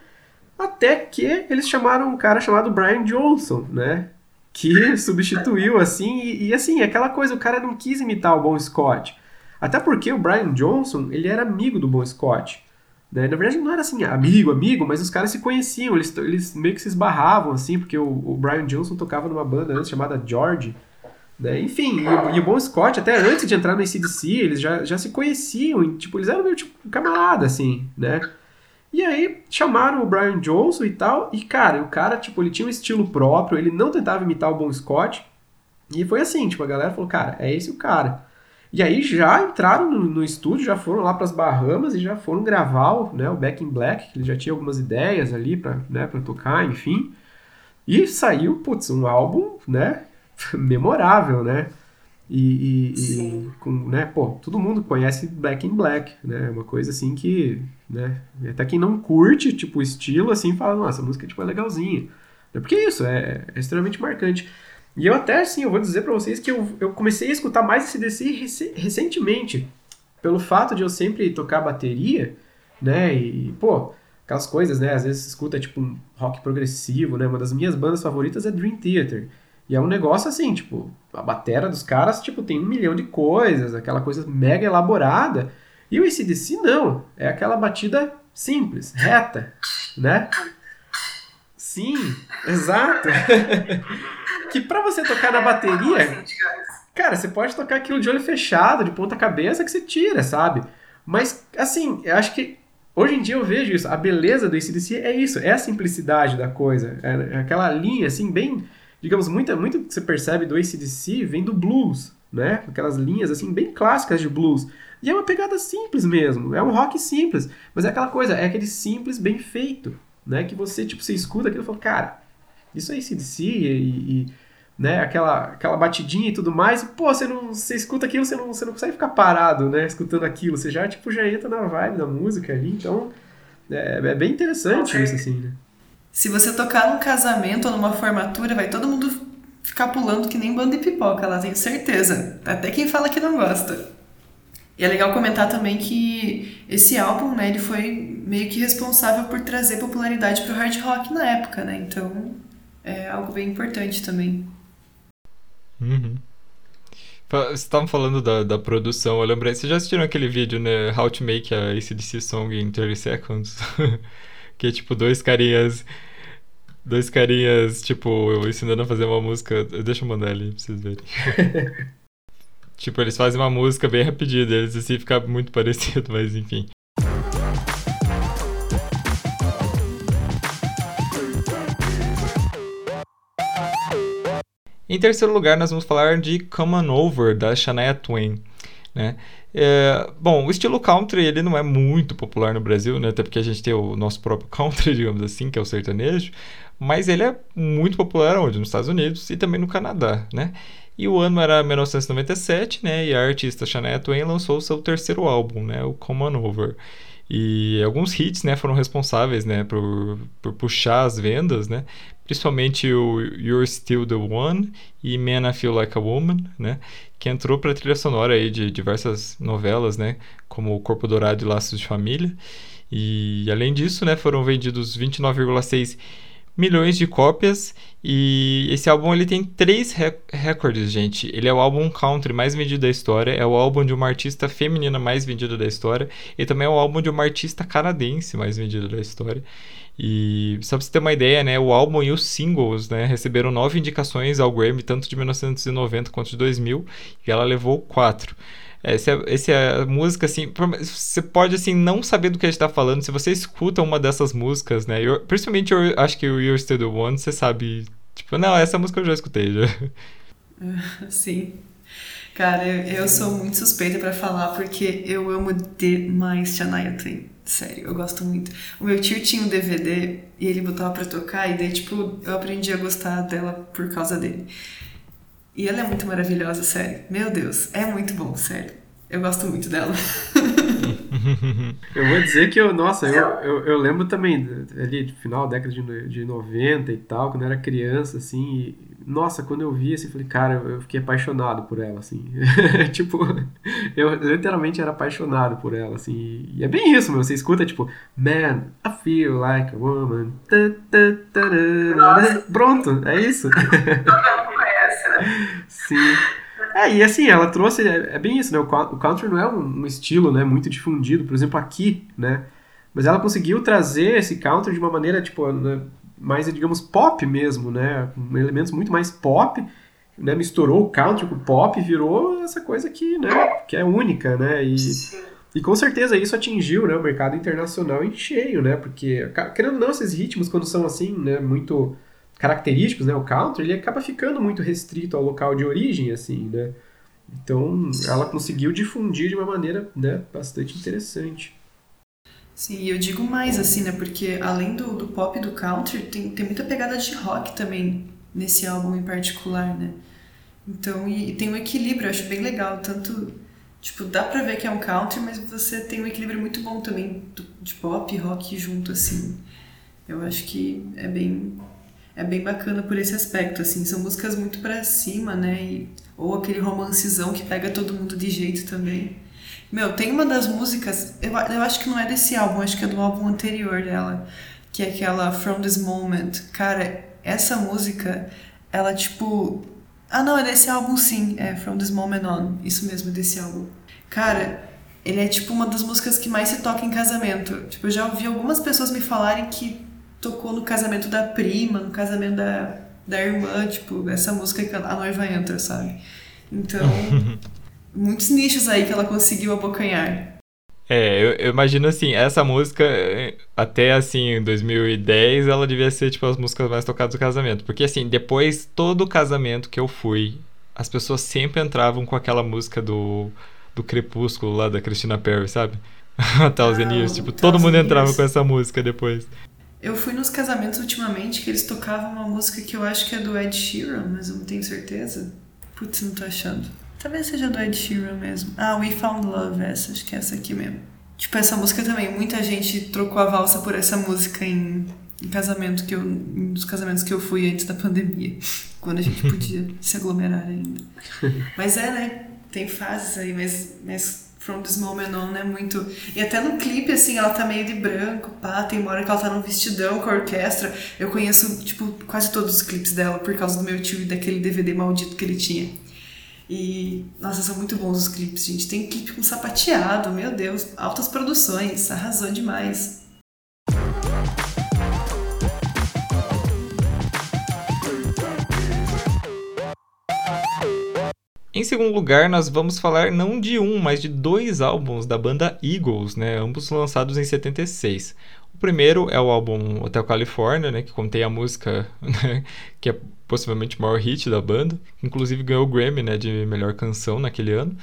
Até que eles chamaram um cara chamado Brian Johnson, né? Que substituiu, assim, e, e, assim, aquela coisa, o cara não quis imitar o Bon Scott. Até porque o Brian Johnson, ele era amigo do Bon Scott. Né? Na verdade, não era assim, amigo, amigo, mas os caras se conheciam, eles, eles meio que se esbarravam, assim, porque o, o Brian Johnson tocava numa banda antes chamada George. Né? Enfim, e o, e o Bon Scott, até antes de entrar no ACDC, eles já, já se conheciam, e, tipo, eles eram meio tipo camarada, assim, né? E aí chamaram o Brian Johnson e tal, e cara, o cara, tipo, ele tinha um estilo próprio, ele não tentava imitar o Bon Scott, e foi assim, tipo, a galera falou, cara, é esse o cara. E aí já entraram no, no estúdio, já foram lá para as Bahamas e já foram gravar o, né, o Back in Black, que ele já tinha algumas ideias ali para né, pra tocar, enfim. E saiu, putz, um álbum, né, memorável, né? E, e, e, com, né, pô, todo mundo conhece Black in Black, né? Uma coisa assim que, né, até quem não curte, tipo, o estilo, assim, fala, nossa, a música tipo, é legalzinha. É porque é isso, é, é, extremamente marcante. E eu até, assim, eu vou dizer para vocês que eu, eu comecei a escutar mais esse DC rec recentemente, pelo fato de eu sempre tocar bateria, né, e, pô, aquelas coisas, né, às vezes você escuta, tipo, um rock progressivo, né, uma das minhas bandas favoritas é Dream Theater. E é um negócio assim, tipo, a batera dos caras, tipo, tem um milhão de coisas, aquela coisa mega elaborada. E o ACDC não, é aquela batida simples, reta, né? Sim, exato. que para você tocar na bateria, cara, você pode tocar aquilo de olho fechado, de ponta cabeça que você tira, sabe? Mas, assim, eu acho que hoje em dia eu vejo isso. A beleza do ACDC é isso, é a simplicidade da coisa. É aquela linha, assim, bem digamos, muita, muito que você percebe do ACDC vem do blues, né? Aquelas linhas, assim, bem clássicas de blues. E é uma pegada simples mesmo, é um rock simples, mas é aquela coisa, é aquele simples bem feito, né? Que você, tipo, você escuta aquilo e fala, cara, isso é ACDC e, e né, aquela, aquela batidinha e tudo mais, e, pô, você não, você escuta aquilo, você não, você não consegue ficar parado, né, escutando aquilo, você já, tipo, já entra na vibe da música ali, então, é, é bem interessante isso, assim, né. Se você tocar num casamento ou numa formatura, vai todo mundo ficar pulando que nem banda de pipoca, lá tenho certeza. Até quem fala que não gosta. E é legal comentar também que esse álbum, né, ele foi meio que responsável por trazer popularidade pro hard rock na época, né? Então, é algo bem importante também. Uhum. Vocês estavam falando da, da produção, eu lembrei, vocês já assistiram aquele vídeo, né, How to Make a ACDC Song in 30 Seconds? Que é tipo dois carinhas. Dois carinhas, tipo, ensinando a fazer uma música. Deixa eu mandar ali pra vocês verem. tipo, eles fazem uma música bem rapidinho deles, assim fica muito parecido, mas enfim. Em terceiro lugar, nós vamos falar de Come On Over, da Shania Twain. Né? É, bom, o estilo country ele não é muito popular no Brasil, né? até porque a gente tem o nosso próprio country, digamos assim, que é o sertanejo, mas ele é muito popular onde? Nos Estados Unidos e também no Canadá, né? E o ano era 1997, né? E a artista Shania Twain lançou seu terceiro álbum, né? O Come On Over. E alguns hits, né, foram responsáveis, né, por, por puxar as vendas, né? Principalmente o You're Still the One e Man I Feel Like a Woman, né? Que entrou para a trilha sonora aí de diversas novelas, né? Como O Corpo Dourado e Laços de Família. E além disso, né, foram vendidos 29,6 milhões de cópias e esse álbum ele tem três recordes, gente. Ele é o álbum country mais vendido da história, é o álbum de uma artista feminina mais vendido da história e também é o álbum de uma artista canadense mais vendido da história. E só pra você ter uma ideia, né, o álbum e os singles, né, receberam nove indicações ao Grammy, tanto de 1990 quanto de 2000, e ela levou quatro. Essa, essa é música, assim, você pode, assim, não saber do que a gente tá falando, se você escuta uma dessas músicas, né, eu, principalmente eu acho que o You're Still The One, você sabe, tipo, não, essa música eu já escutei, já. Sim. Cara, eu, eu sou muito suspeita para falar porque eu amo demais Shania Twain. Sério, eu gosto muito. O meu tio tinha um DVD e ele botava pra tocar, e daí, tipo, eu aprendi a gostar dela por causa dele. E ela é muito maravilhosa, sério. Meu Deus, é muito bom, sério. Eu gosto muito dela. eu vou dizer que eu, nossa, eu, eu, eu lembro também, ali, final da década de, de 90 e tal, quando eu era criança, assim, e, nossa, quando eu vi, assim, falei, cara, eu fiquei apaixonado por ela, assim. tipo, eu literalmente era apaixonado por ela, assim. E é bem isso, meu. Você escuta, tipo, man, I feel like a woman. Pronto, é isso. Sim. É, e assim, ela trouxe, é, é bem isso, né? O, country não é um, um, estilo, né, muito difundido, por exemplo, aqui, né? Mas ela conseguiu trazer esse country de uma maneira, tipo, né, mais, digamos, pop mesmo, né? Com elementos muito mais pop, né? Misturou o country com o pop e virou essa coisa que, né, que é única, né? E, e com certeza isso atingiu, né, o mercado internacional em cheio, né? Porque, querendo ou não, esses ritmos, quando são assim, né, muito característicos, né, o country, ele acaba ficando muito restrito ao local de origem, assim, né? Então, ela conseguiu difundir de uma maneira, né, bastante interessante. Sim, eu digo mais, assim, né, porque além do, do pop e do country, tem, tem muita pegada de rock também nesse álbum em particular, né? Então, e, e tem um equilíbrio, eu acho bem legal, tanto, tipo, dá pra ver que é um country, mas você tem um equilíbrio muito bom também de pop e rock junto, assim. Eu acho que é bem é bem bacana por esse aspecto, assim, são músicas muito para cima, né? E, ou aquele romancezão que pega todo mundo de jeito também. Meu, tem uma das músicas, eu, eu acho que não é desse álbum, acho que é do álbum anterior dela, que é aquela From This Moment. Cara, essa música, ela tipo. Ah, não, é desse álbum sim, é From This Moment On, isso mesmo, desse álbum. Cara, ele é tipo uma das músicas que mais se toca em casamento. Tipo, eu já ouvi algumas pessoas me falarem que tocou no casamento da prima, no casamento da, da irmã, tipo, essa música que a noiva entra, sabe? Então, muitos nichos aí que ela conseguiu abocanhar. É, eu, eu, imagino assim, essa música, até assim, em 2010, ela devia ser, tipo, as músicas mais tocadas do casamento. Porque, assim, depois, todo casamento que eu fui, as pessoas sempre entravam com aquela música do, do Crepúsculo lá, da Christina Perry, sabe? A Thousand ah, Years, tipo, todo mundo entrava com essa música depois. Eu fui nos casamentos ultimamente que eles tocavam uma música que eu acho que é do Ed Sheeran, mas eu não tenho certeza. Putz, não tô achando. Talvez seja do Ed Sheeran mesmo. Ah, We Found Love, essa, acho que é essa aqui mesmo. Tipo, essa música também, muita gente trocou a valsa por essa música em, em casamento que eu. Em dos casamentos que eu fui antes da pandemia. Quando a gente podia se aglomerar ainda. Mas é, né? Tem fases aí, mas, mas From This Moment On é muito. E até no clipe, assim, ela tá meio de branco, pá, tem uma hora que ela tá num vestidão com a orquestra. Eu conheço, tipo, quase todos os clipes dela por causa do meu tio e daquele DVD maldito que ele tinha. E, nossa, são muito bons os clipes, gente. Tem clipe com sapateado, meu Deus, altas produções, arrasou demais. Em segundo lugar, nós vamos falar não de um, mas de dois álbuns da banda Eagles, né? ambos lançados em 76. O primeiro é o álbum Hotel California, né? que contém a música né? que é possivelmente o maior hit da banda, inclusive ganhou o Grammy né? de melhor canção naquele ano.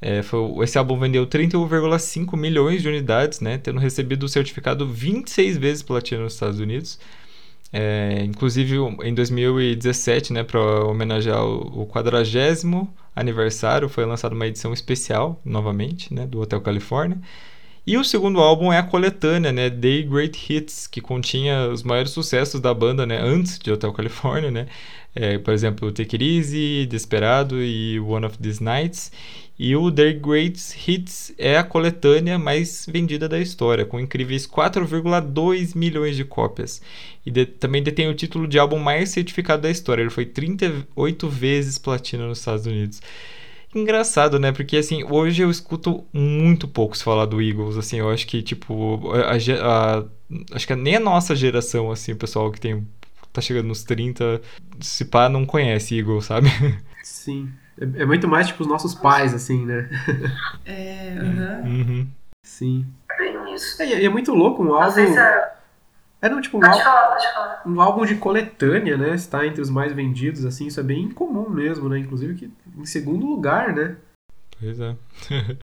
É, foi, esse álbum vendeu 31,5 milhões de unidades, né, tendo recebido o certificado 26 vezes platina nos Estados Unidos. É, inclusive em 2017, né, para homenagear o, o 40 aniversário, foi lançada uma edição especial, novamente, né, do Hotel California. E o segundo álbum é a coletânea, né, Day Great Hits, que continha os maiores sucessos da banda, né, antes de Hotel California, né, é, por exemplo, Take It Easy, Desperado e One of These Nights. E o The Great Hits é a coletânea mais vendida da história, com incríveis 4,2 milhões de cópias. E de, também detém o título de álbum mais certificado da história. Ele foi 38 vezes platina nos Estados Unidos. Engraçado, né? Porque assim, hoje eu escuto muito pouco se falar do Eagles, assim, eu acho que tipo, a, a, acho que nem a nossa geração assim, o pessoal que tem tá chegando nos 30, se pá não conhece Eagles, sabe? Sim. É, é, muito mais tipo os nossos pais, assim, né? É, uhum. uhum. Sim. Isso. É, é muito louco um álbum. É... É não, tipo um, pode álbum, falar, pode falar. um álbum de coletânea, né? Está entre os mais vendidos, assim, isso é bem incomum mesmo, né? Inclusive que em segundo lugar, né? Pois é.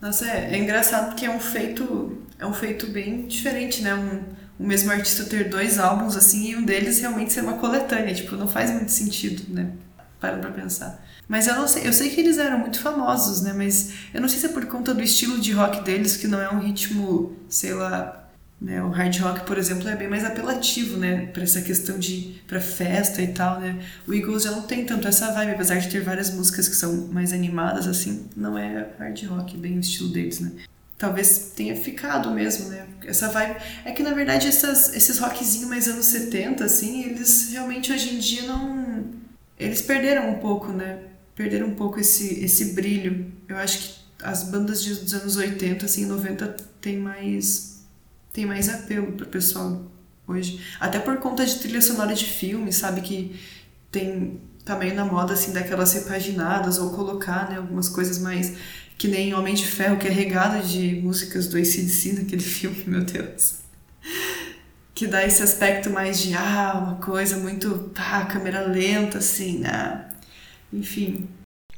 Nossa, é, é, engraçado porque é um feito. É um feito bem diferente, né? Um, o mesmo artista ter dois álbuns assim e um deles realmente ser uma coletânea. Tipo, não faz muito sentido, né? Para pra pensar. Mas eu não sei, eu sei que eles eram muito famosos, né? Mas eu não sei se é por conta do estilo de rock deles, que não é um ritmo, sei lá, né? O hard rock, por exemplo, é bem mais apelativo, né? Para essa questão de para festa e tal, né? O Eagles já não tem tanto essa vibe, apesar de ter várias músicas que são mais animadas assim, não é hard rock, bem o estilo deles, né? Talvez tenha ficado mesmo, né? Essa vibe. É que na verdade essas, esses rockzinhos mais anos 70, assim, eles realmente hoje em dia não. Eles perderam um pouco, né? perderam um pouco esse, esse brilho. Eu acho que as bandas dos anos 80, assim, 90 tem mais tem mais apelo pro pessoal hoje. Até por conta de trilha sonora de filme, sabe que tem também na moda assim daquelas repaginadas ou colocar, né, algumas coisas mais que nem Homem de Ferro, que é regado de músicas do ACDC naquele filme, meu Deus. Que dá esse aspecto mais de, ah, uma coisa muito, pá, câmera lenta, assim, né? Enfim.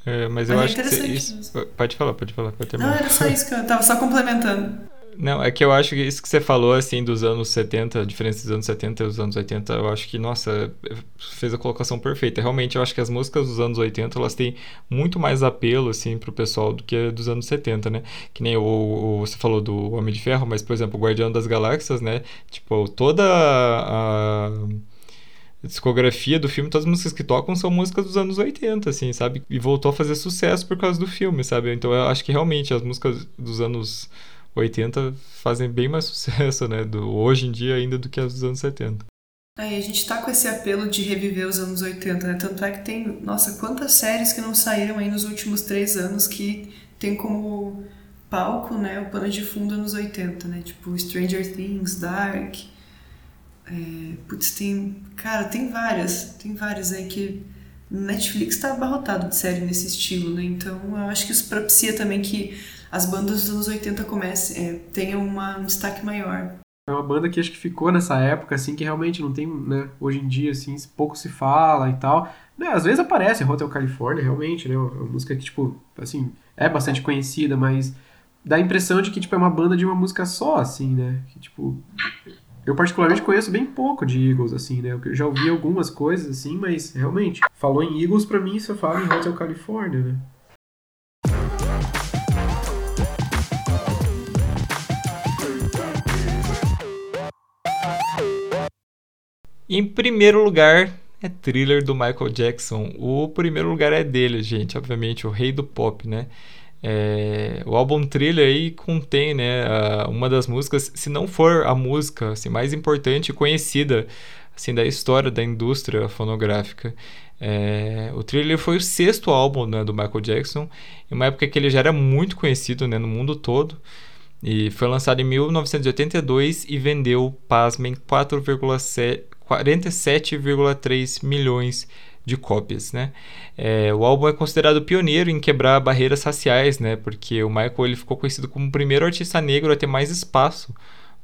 É, mas, mas eu é acho que isso... Pode falar, pode falar, pode terminar. Não, era só isso que eu tava só complementando. Não, é que eu acho que isso que você falou, assim, dos anos 70, a diferença dos anos 70 e dos anos 80, eu acho que, nossa, fez a colocação perfeita. Realmente, eu acho que as músicas dos anos 80, elas têm muito mais apelo, assim, pro pessoal do que dos anos 70, né? Que nem o, o você falou do Homem de Ferro, mas, por exemplo, o Guardião das Galáxias, né? Tipo, toda a... discografia do filme, todas as músicas que tocam são músicas dos anos 80, assim, sabe? E voltou a fazer sucesso por causa do filme, sabe? Então eu acho que realmente as músicas dos anos 80 fazem bem mais sucesso, né? Do, hoje em dia ainda do que as dos anos 70. Aí a gente tá com esse apelo de reviver os anos 80, né? Tanto é que tem, nossa, quantas séries que não saíram aí nos últimos três anos que tem como palco, né, o pano de fundo anos 80, né? Tipo Stranger Things, Dark, é, putz, tem. Cara, tem várias. Tem várias aí que. Netflix tá abarrotado de série nesse estilo, né? Então eu acho que isso propicia também que as bandas dos anos 80 comecem, é, tenham uma, um destaque maior. É uma banda que acho que ficou nessa época, assim, que realmente não tem, né? Hoje em dia, assim, pouco se fala e tal. Né, às vezes aparece Hotel California, realmente, né? Uma música que, tipo, assim, é bastante conhecida, mas dá a impressão de que, tipo, é uma banda de uma música só, assim, né? Que, tipo, eu particularmente conheço bem pouco de Eagles, assim, né? Eu já ouvi algumas coisas, assim, mas realmente, falou em Eagles, pra mim só fala em Hotel California, né? Em primeiro lugar, é thriller do Michael Jackson. O primeiro lugar é dele, gente, obviamente, o rei do pop, né? É, o álbum Thriller aí contém né, uma das músicas, se não for a música assim, mais importante e conhecida assim, da história da indústria fonográfica. É, o Thriller foi o sexto álbum né, do Michael Jackson, em uma época que ele já era muito conhecido né, no mundo todo. E foi lançado em 1982 e vendeu, pasmem, 47,3 milhões de cópias, né? É, o álbum é considerado pioneiro em quebrar barreiras raciais, né? Porque o Michael ele ficou conhecido como o primeiro artista negro a ter mais espaço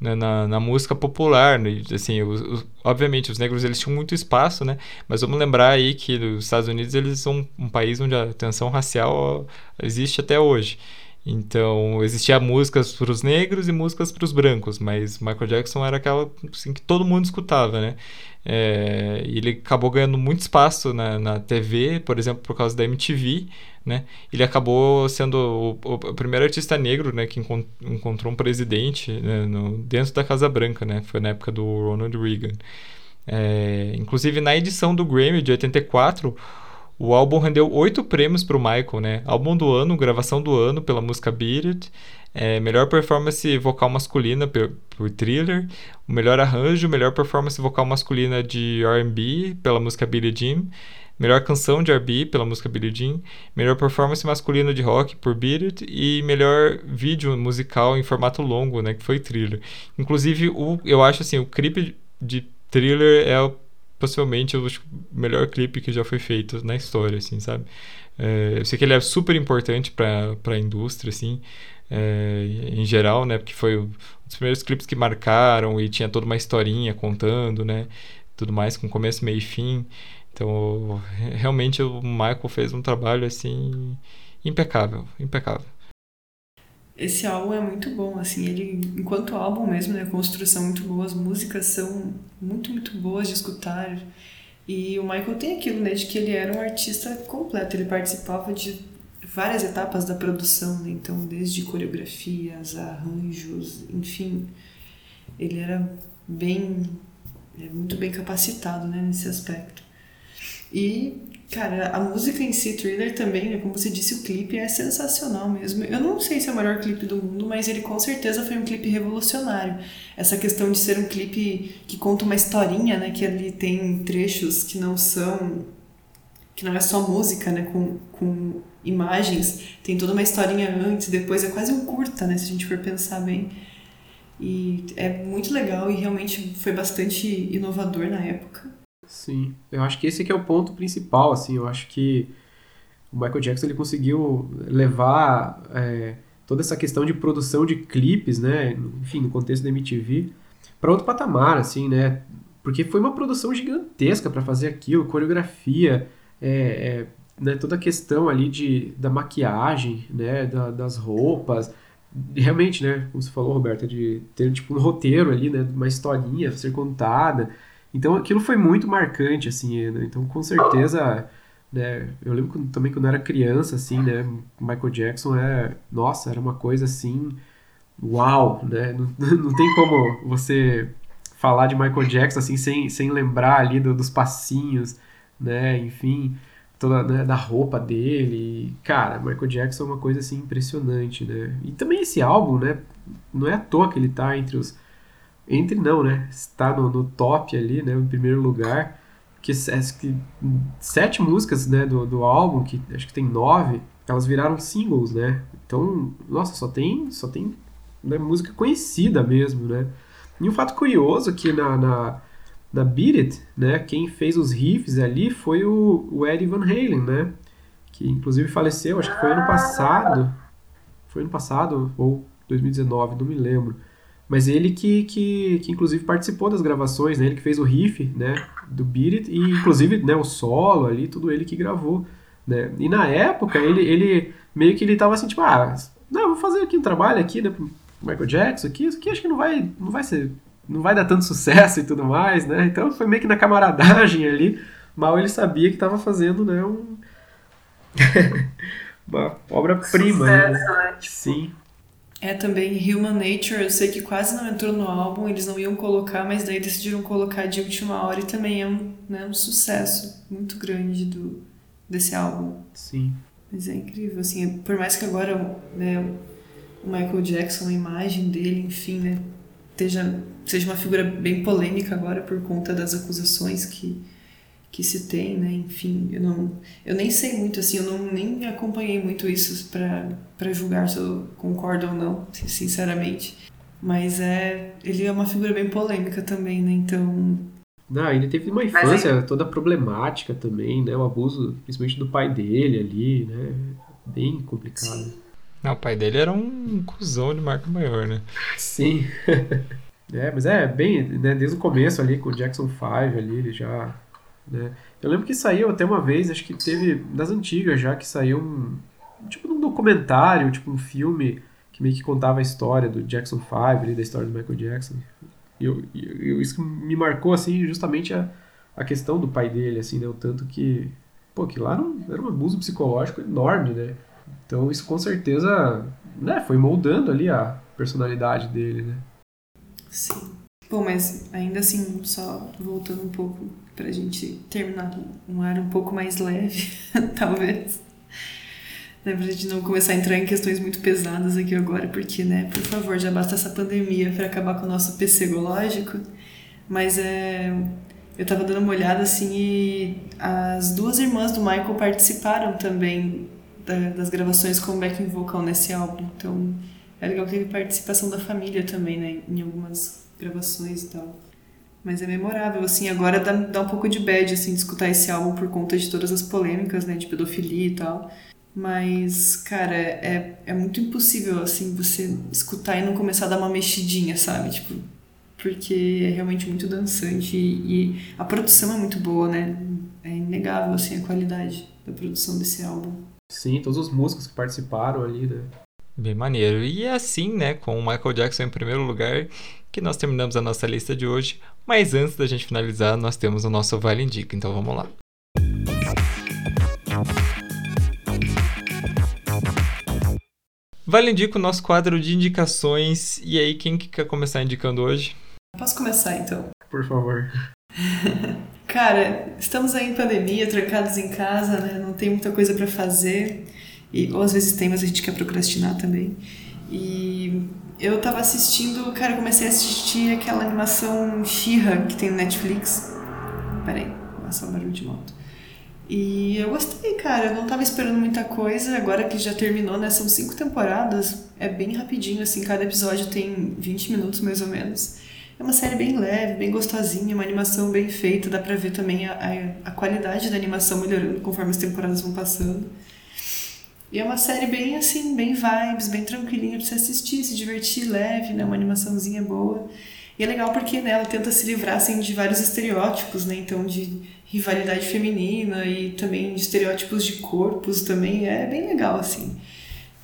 né, na, na, música popular, né? assim, os, os, obviamente os negros eles tinham muito espaço, né? Mas vamos lembrar aí que os Estados Unidos eles são um país onde a tensão racial existe até hoje. Então, existia músicas para os negros e músicas para os brancos, mas Michael Jackson era aquela assim, que todo mundo escutava, né? É, ele acabou ganhando muito espaço na, na TV, por exemplo, por causa da MTV, né? Ele acabou sendo o, o primeiro artista negro, né, que encont encontrou um presidente né, no, dentro da Casa Branca, né? Foi na época do Ronald Reagan. É, inclusive, na edição do Grammy de 84, o álbum rendeu oito prêmios para o Michael, né? Álbum do ano, gravação do ano pela música Beat It, é, melhor performance vocal masculina por, Thriller, o melhor arranjo, melhor performance vocal masculina de R&B pela música Billie Jean, melhor canção de R&B pela música Billie Jean, melhor performance masculina de rock por Beat It e melhor vídeo musical em formato longo, né, que foi Thriller. Inclusive, o, eu acho assim, o clipe de Thriller é o possivelmente o melhor clipe que já foi feito na história, assim, sabe? É, eu sei que ele é super importante para a indústria, assim, é, em geral, né? Porque foi um dos primeiros clipes que marcaram e tinha toda uma historinha contando, né? Tudo mais, com começo, meio e fim. Então, realmente o Michael fez um trabalho, assim, impecável, impecável. Esse álbum é muito bom, assim, ele, enquanto álbum mesmo, né, a construção muito boa, as músicas são muito, muito boas de escutar. E o Michael tem aquilo, né, de que ele era um artista completo, ele participava de várias etapas da produção, né, então desde coreografias, arranjos, enfim, ele era bem, é muito bem capacitado, né, nesse aspecto. E Cara, a música em si, Thriller também, né, como você disse, o clipe é sensacional mesmo. Eu não sei se é o melhor clipe do mundo, mas ele com certeza foi um clipe revolucionário. Essa questão de ser um clipe que conta uma historinha, né, que ali tem trechos que não são que não é só música, né, com, com imagens, tem toda uma historinha antes, depois é quase um curta, né, se a gente for pensar bem. E é muito legal e realmente foi bastante inovador na época. Sim, eu acho que esse é o ponto principal, assim, eu acho que o Michael Jackson ele conseguiu levar é, toda essa questão de produção de clipes, né, enfim, no contexto da MTV, para outro patamar, assim, né, porque foi uma produção gigantesca para fazer aquilo, coreografia, é, é, né, toda a questão ali de, da maquiagem, né, da, das roupas, realmente, né, como você falou, Roberta, de ter tipo um roteiro ali, né, uma historinha a ser contada, então aquilo foi muito marcante, assim, né? então com certeza, né, eu lembro também quando eu era criança, assim, né, Michael Jackson é, nossa, era uma coisa assim, uau, né, não, não tem como você falar de Michael Jackson assim sem, sem lembrar ali do, dos passinhos, né, enfim, toda né, da roupa dele, cara, Michael Jackson é uma coisa assim impressionante, né, e também esse álbum, né, não é à toa que ele tá entre os entre não, né? Está no, no top ali, né? Em primeiro lugar. Que, que sete músicas né, do, do álbum, que acho que tem nove, elas viraram singles, né? Então, nossa, só tem, só tem né, música conhecida mesmo, né? E um fato curioso que na, na, na Beat It, né, quem fez os riffs ali foi o, o Eddie Van Halen, né? Que inclusive faleceu, acho que foi ano passado. Foi ano passado ou 2019, não me lembro. Mas ele que, que, que inclusive participou das gravações, né? Ele que fez o riff, né? Do Beat It, e inclusive né, o solo ali, tudo ele que gravou, né? E na época, ele, ele meio que ele tava assim, tipo, ah, não, vou fazer aqui um trabalho aqui, né? Michael Jackson aqui, isso aqui acho que não vai, não vai ser, não vai dar tanto sucesso e tudo mais, né? Então foi meio que na camaradagem ali, mal ele sabia que tava fazendo, né? Um... uma obra-prima, né? né? Sim. É também Human Nature, eu sei que quase não entrou no álbum, eles não iam colocar, mas daí decidiram colocar de última hora e também é um, né, um sucesso muito grande do, desse álbum. Sim. Mas é incrível, assim, por mais que agora né, o Michael Jackson, a imagem dele, enfim, né, esteja, seja uma figura bem polêmica agora por conta das acusações que, que se tem, né? Enfim, eu não, eu nem sei muito assim, eu não nem acompanhei muito isso para julgar se eu concordo ou não, sinceramente. Mas é, ele é uma figura bem polêmica também, né? Então, Não, ele teve uma infância toda problemática também, né? O abuso, principalmente do pai dele ali, né? Bem complicado. Sim. Não, o pai dele era um cuzão de marca maior, né? Sim. é, mas é bem, né, desde o começo ali com o Jackson 5 ali, ele já. Né? Eu lembro que saiu até uma vez, acho que teve, das antigas já, que saiu um. Tipo um documentário, tipo um filme que meio que contava a história do Jackson 5 ali, da história do Michael Jackson. E eu, eu, isso me marcou, assim, justamente a, a questão do pai dele, assim, né? O tanto que. Pô, que lá era um, era um abuso psicológico enorme, né? Então isso com certeza né, foi moldando ali a personalidade dele, né? Sim. Bom, mas ainda assim, só voltando um pouco pra gente terminar um ar um pouco mais leve, talvez. Né, pra gente não começar a entrar em questões muito pesadas aqui agora, porque, né, por favor, já basta essa pandemia para acabar com o nosso psicológico. Mas é, eu tava dando uma olhada assim e as duas irmãs do Michael participaram também da, das gravações com backing vocal nesse álbum. Então é legal que teve participação da família também, né? Em algumas gravações e tal. Mas é memorável, assim, agora dá, dá um pouco de bad, assim, de escutar esse álbum por conta de todas as polêmicas, né, de pedofilia e tal. Mas, cara, é, é muito impossível, assim, você escutar e não começar a dar uma mexidinha, sabe? Tipo, porque é realmente muito dançante e, e a produção é muito boa, né? É inegável, assim, a qualidade da produção desse álbum. Sim, todos os músicos que participaram ali, né? Bem maneiro. E é assim, né, com o Michael Jackson em primeiro lugar, que nós terminamos a nossa lista de hoje. Mas antes da gente finalizar, nós temos o nosso Vale Indica, então vamos lá. Vale Indica o nosso quadro de indicações. E aí, quem que quer começar indicando hoje? Posso começar então? Por favor. Cara, estamos aí em pandemia, trancados em casa, né? Não tem muita coisa para fazer. E, ou às vezes tem, mas a gente quer procrastinar também. E eu tava assistindo, cara, comecei a assistir aquela animação She-Ra que tem no Netflix. Peraí, passar um barulho de moto. E eu gostei, cara. Eu não tava esperando muita coisa. Agora que já terminou, né? São cinco temporadas. É bem rapidinho, assim. Cada episódio tem 20 minutos mais ou menos. É uma série bem leve, bem gostosinha, uma animação bem feita. Dá pra ver também a, a, a qualidade da animação melhorando conforme as temporadas vão passando. E é uma série bem assim, bem vibes, bem tranquilinha pra você assistir, se divertir, leve, né? Uma animaçãozinha boa. E é legal porque né, ela tenta se livrar assim, de vários estereótipos, né? Então, de rivalidade feminina e também de estereótipos de corpos também. É bem legal, assim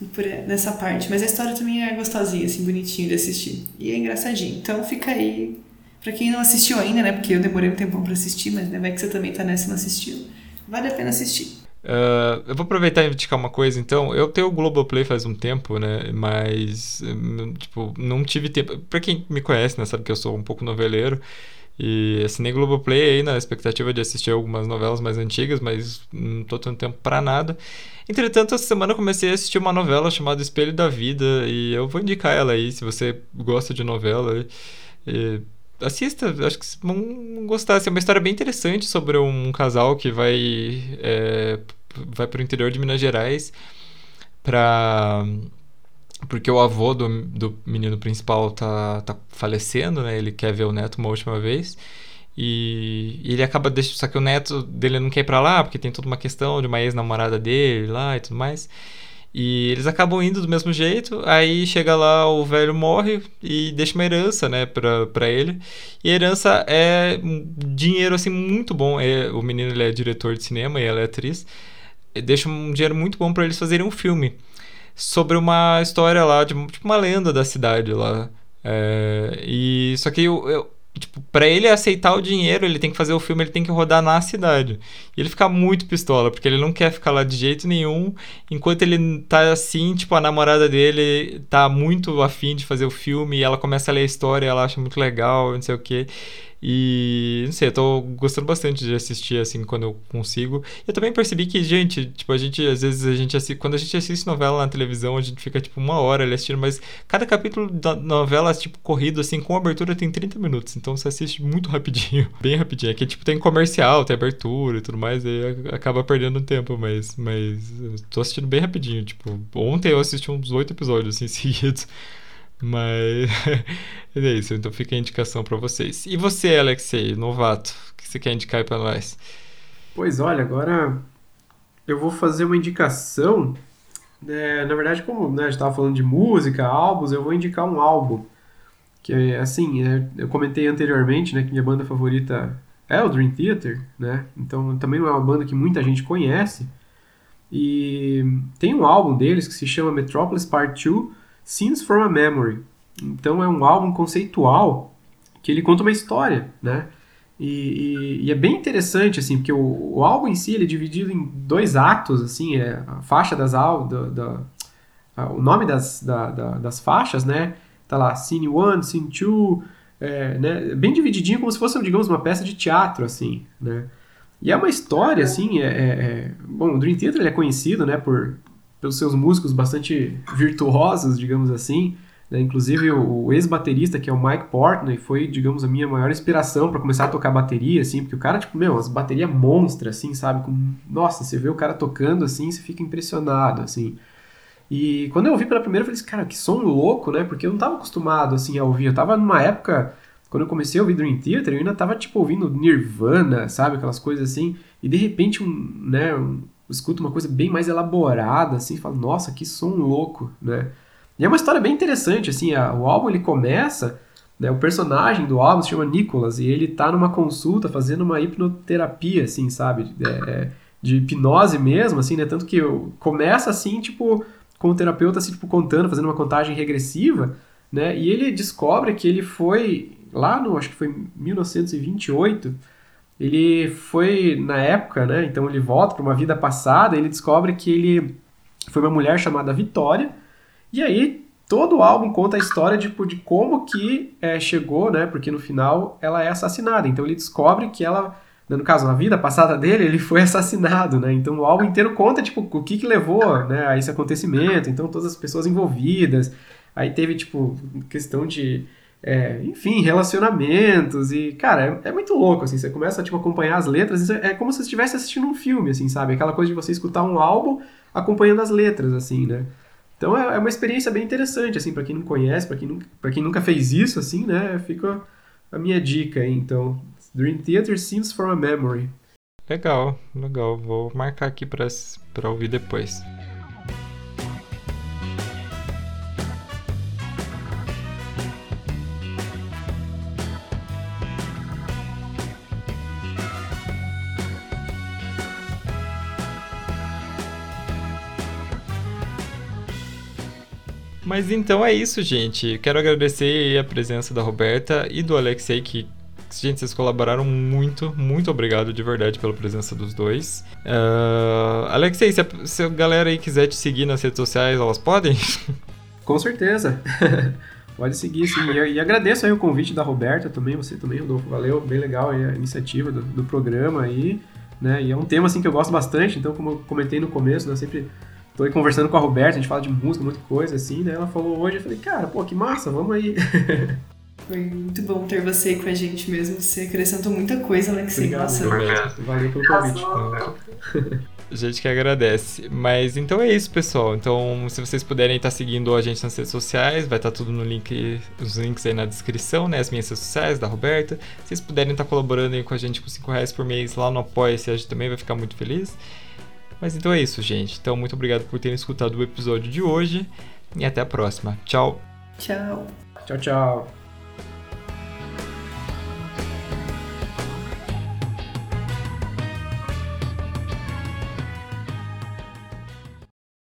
por nessa parte. Mas a história também é gostosinha, assim, bonitinho de assistir. E é engraçadinho. Então fica aí. Pra quem não assistiu ainda, né? Porque eu demorei um tempão pra assistir, mas né, vai que você também tá nessa e não assistiu. Vale a pena assistir. Uh, eu vou aproveitar e indicar uma coisa, então. Eu tenho o Globoplay faz um tempo, né? Mas, tipo, não tive tempo. Pra quem me conhece, né? Sabe que eu sou um pouco noveleiro. E assinei Globoplay aí na expectativa de assistir algumas novelas mais antigas, mas não tô tendo tempo para nada. Entretanto, essa semana eu comecei a assistir uma novela chamada Espelho da Vida e eu vou indicar ela aí, se você gosta de novela. E assista, acho que vão gostar. Assim, é uma história bem interessante sobre um casal que vai, é, vai para o interior de Minas Gerais para porque o avô do, do menino principal tá, tá falecendo, né? Ele quer ver o neto uma última vez. E, e ele acaba deixando. Só que o neto dele não quer ir pra lá, porque tem toda uma questão de uma ex-namorada dele lá e tudo mais. E eles acabam indo do mesmo jeito. Aí chega lá, o velho morre e deixa uma herança, né, pra, pra ele. E a herança é dinheiro, assim, muito bom. É, o menino ele é diretor de cinema e ela é atriz. Deixa um dinheiro muito bom para eles fazerem um filme sobre uma história lá, de tipo, uma lenda da cidade lá. É, e só que eu, eu tipo, para ele aceitar o dinheiro, ele tem que fazer o filme, ele tem que rodar na cidade. E ele fica muito pistola, porque ele não quer ficar lá de jeito nenhum, enquanto ele tá assim, tipo, a namorada dele tá muito afim de fazer o filme e ela começa a ler a história, ela acha muito legal, não sei o que. E não sei, eu tô gostando bastante de assistir assim quando eu consigo. Eu também percebi que, gente, tipo, a gente às vezes a gente assiste, quando a gente assiste novela na televisão, a gente fica tipo uma hora ali assistindo, mas cada capítulo da novela, tipo, corrido assim, com abertura tem 30 minutos. Então você assiste muito rapidinho, bem rapidinho. Aqui tipo tem comercial, tem abertura e tudo mais, e acaba perdendo tempo, mas mas tô assistindo bem rapidinho, tipo, ontem eu assisti uns oito episódios assim seguidos. Mas é isso, então fica a indicação para vocês. E você, Alexei, novato, o que você quer indicar aí para nós? Pois olha, agora eu vou fazer uma indicação. É, na verdade, como né, a gente estava falando de música, álbuns, eu vou indicar um álbum. Que assim, é, eu comentei anteriormente né, que minha banda favorita é o Dream Theater, né? Então também é uma banda que muita gente conhece. E tem um álbum deles que se chama Metropolis Part 2 Scenes from a Memory. Então é um álbum conceitual que ele conta uma história, né? E, e, e, é bem interessante, assim, porque o, o, álbum em si ele é dividido em dois atos, assim, é a faixa das aulas, o nome das, da, da, das faixas, né? Tá lá, Scene 1, Scene 2, é, né? Bem divididinho, como se fosse, digamos, uma peça de teatro, assim, né? E é uma história, assim, é, é, é bom, o Dream Theater é conhecido, né, por, pelos seus músicos bastante virtuosos, digamos assim, né? Inclusive, o, ex-baterista, que é o Mike Portnoy, foi, digamos, a minha maior inspiração para começar a tocar bateria, assim, porque o cara, tipo, meu, as baterias monstras, assim, sabe? Com, nossa, você vê o cara tocando, assim, você fica impressionado, assim. E quando eu ouvi pela primeira, eu falei assim, cara, que som louco, né? Porque eu não tava acostumado, assim, a ouvir. Eu tava numa época, quando eu comecei a ouvir Dream Theater, eu ainda tava, tipo, ouvindo Nirvana, sabe? Aquelas coisas assim. E, de repente, um, né, escuto uma coisa bem mais elaborada, assim, falo, nossa, que som louco, né? E é uma história bem interessante, assim, a, o álbum ele começa, né, o personagem do álbum se chama Nicholas, e ele tá numa consulta fazendo uma hipnoterapia, assim, sabe, é, é de hipnose mesmo, assim, né, tanto que começa assim, tipo, com o terapeuta, assim, tipo, contando, fazendo uma contagem regressiva, né, e ele descobre que ele foi, lá no, acho que foi 1928, ele foi na época, né, então ele volta para uma vida passada, ele descobre que ele foi uma mulher chamada Vitória, e aí, todo o álbum conta a história tipo, de como que é, chegou, né? Porque no final ela é assassinada. Então ele descobre que ela, né, no caso, na vida passada dele, ele foi assassinado, né? Então o álbum inteiro conta, tipo, o que que levou né, a esse acontecimento. Então todas as pessoas envolvidas. Aí teve, tipo, questão de... É, enfim, relacionamentos e, cara, é, é, muito louco, assim, você começa a, tipo, acompanhar as letras, é como se estivesse assistindo um filme, assim, sabe? Aquela coisa de você escutar um álbum acompanhando as letras, assim, né? Então é, é uma experiência bem interessante, assim, para quem não conhece, para quem, nunca, quem nunca fez isso, assim, né? Fica a minha dica aí, então. Dream Theater Scenes from a Memory. Legal, legal. Vou marcar aqui para ouvir depois. Mas então é isso, gente. Quero agradecer a presença da Roberta e do Alexei, que, gente, vocês colaboraram muito. Muito obrigado de verdade pela presença dos dois. Uh, Alexei, se a, se a galera aí quiser te seguir nas redes sociais, elas podem? Com certeza. Pode seguir, sim. E, e, agradeço aí o convite da Roberta também, você também, Rodolfo. Valeu, bem legal a iniciativa do, do programa aí. Né? E é um tema assim que eu gosto bastante, então como eu comentei no começo, né, sempre tô aí conversando com a Roberta, a gente fala de música, muita coisa assim, né? Ela falou hoje, eu falei, cara, pô, que massa, vamos aí. Foi muito bom ter você aí com a gente mesmo. Você acrescentou muita coisa, Alexei. Obrigado, Nossa. Valeu pelo convite. A gente que agradece. Mas então é isso, pessoal. Então, se vocês puderem estar seguindo a gente nas redes sociais, vai estar tudo no link, os links aí na descrição, né? As minhas redes sociais, da Roberta. Se vocês puderem estar colaborando aí com a gente com 5 reais por mês lá no Apoia-se, a gente também vai ficar muito feliz. Mas então é isso, gente. Então, muito obrigado por terem escutado o episódio de hoje e até a próxima. Tchau. Tchau. Tchau, tchau.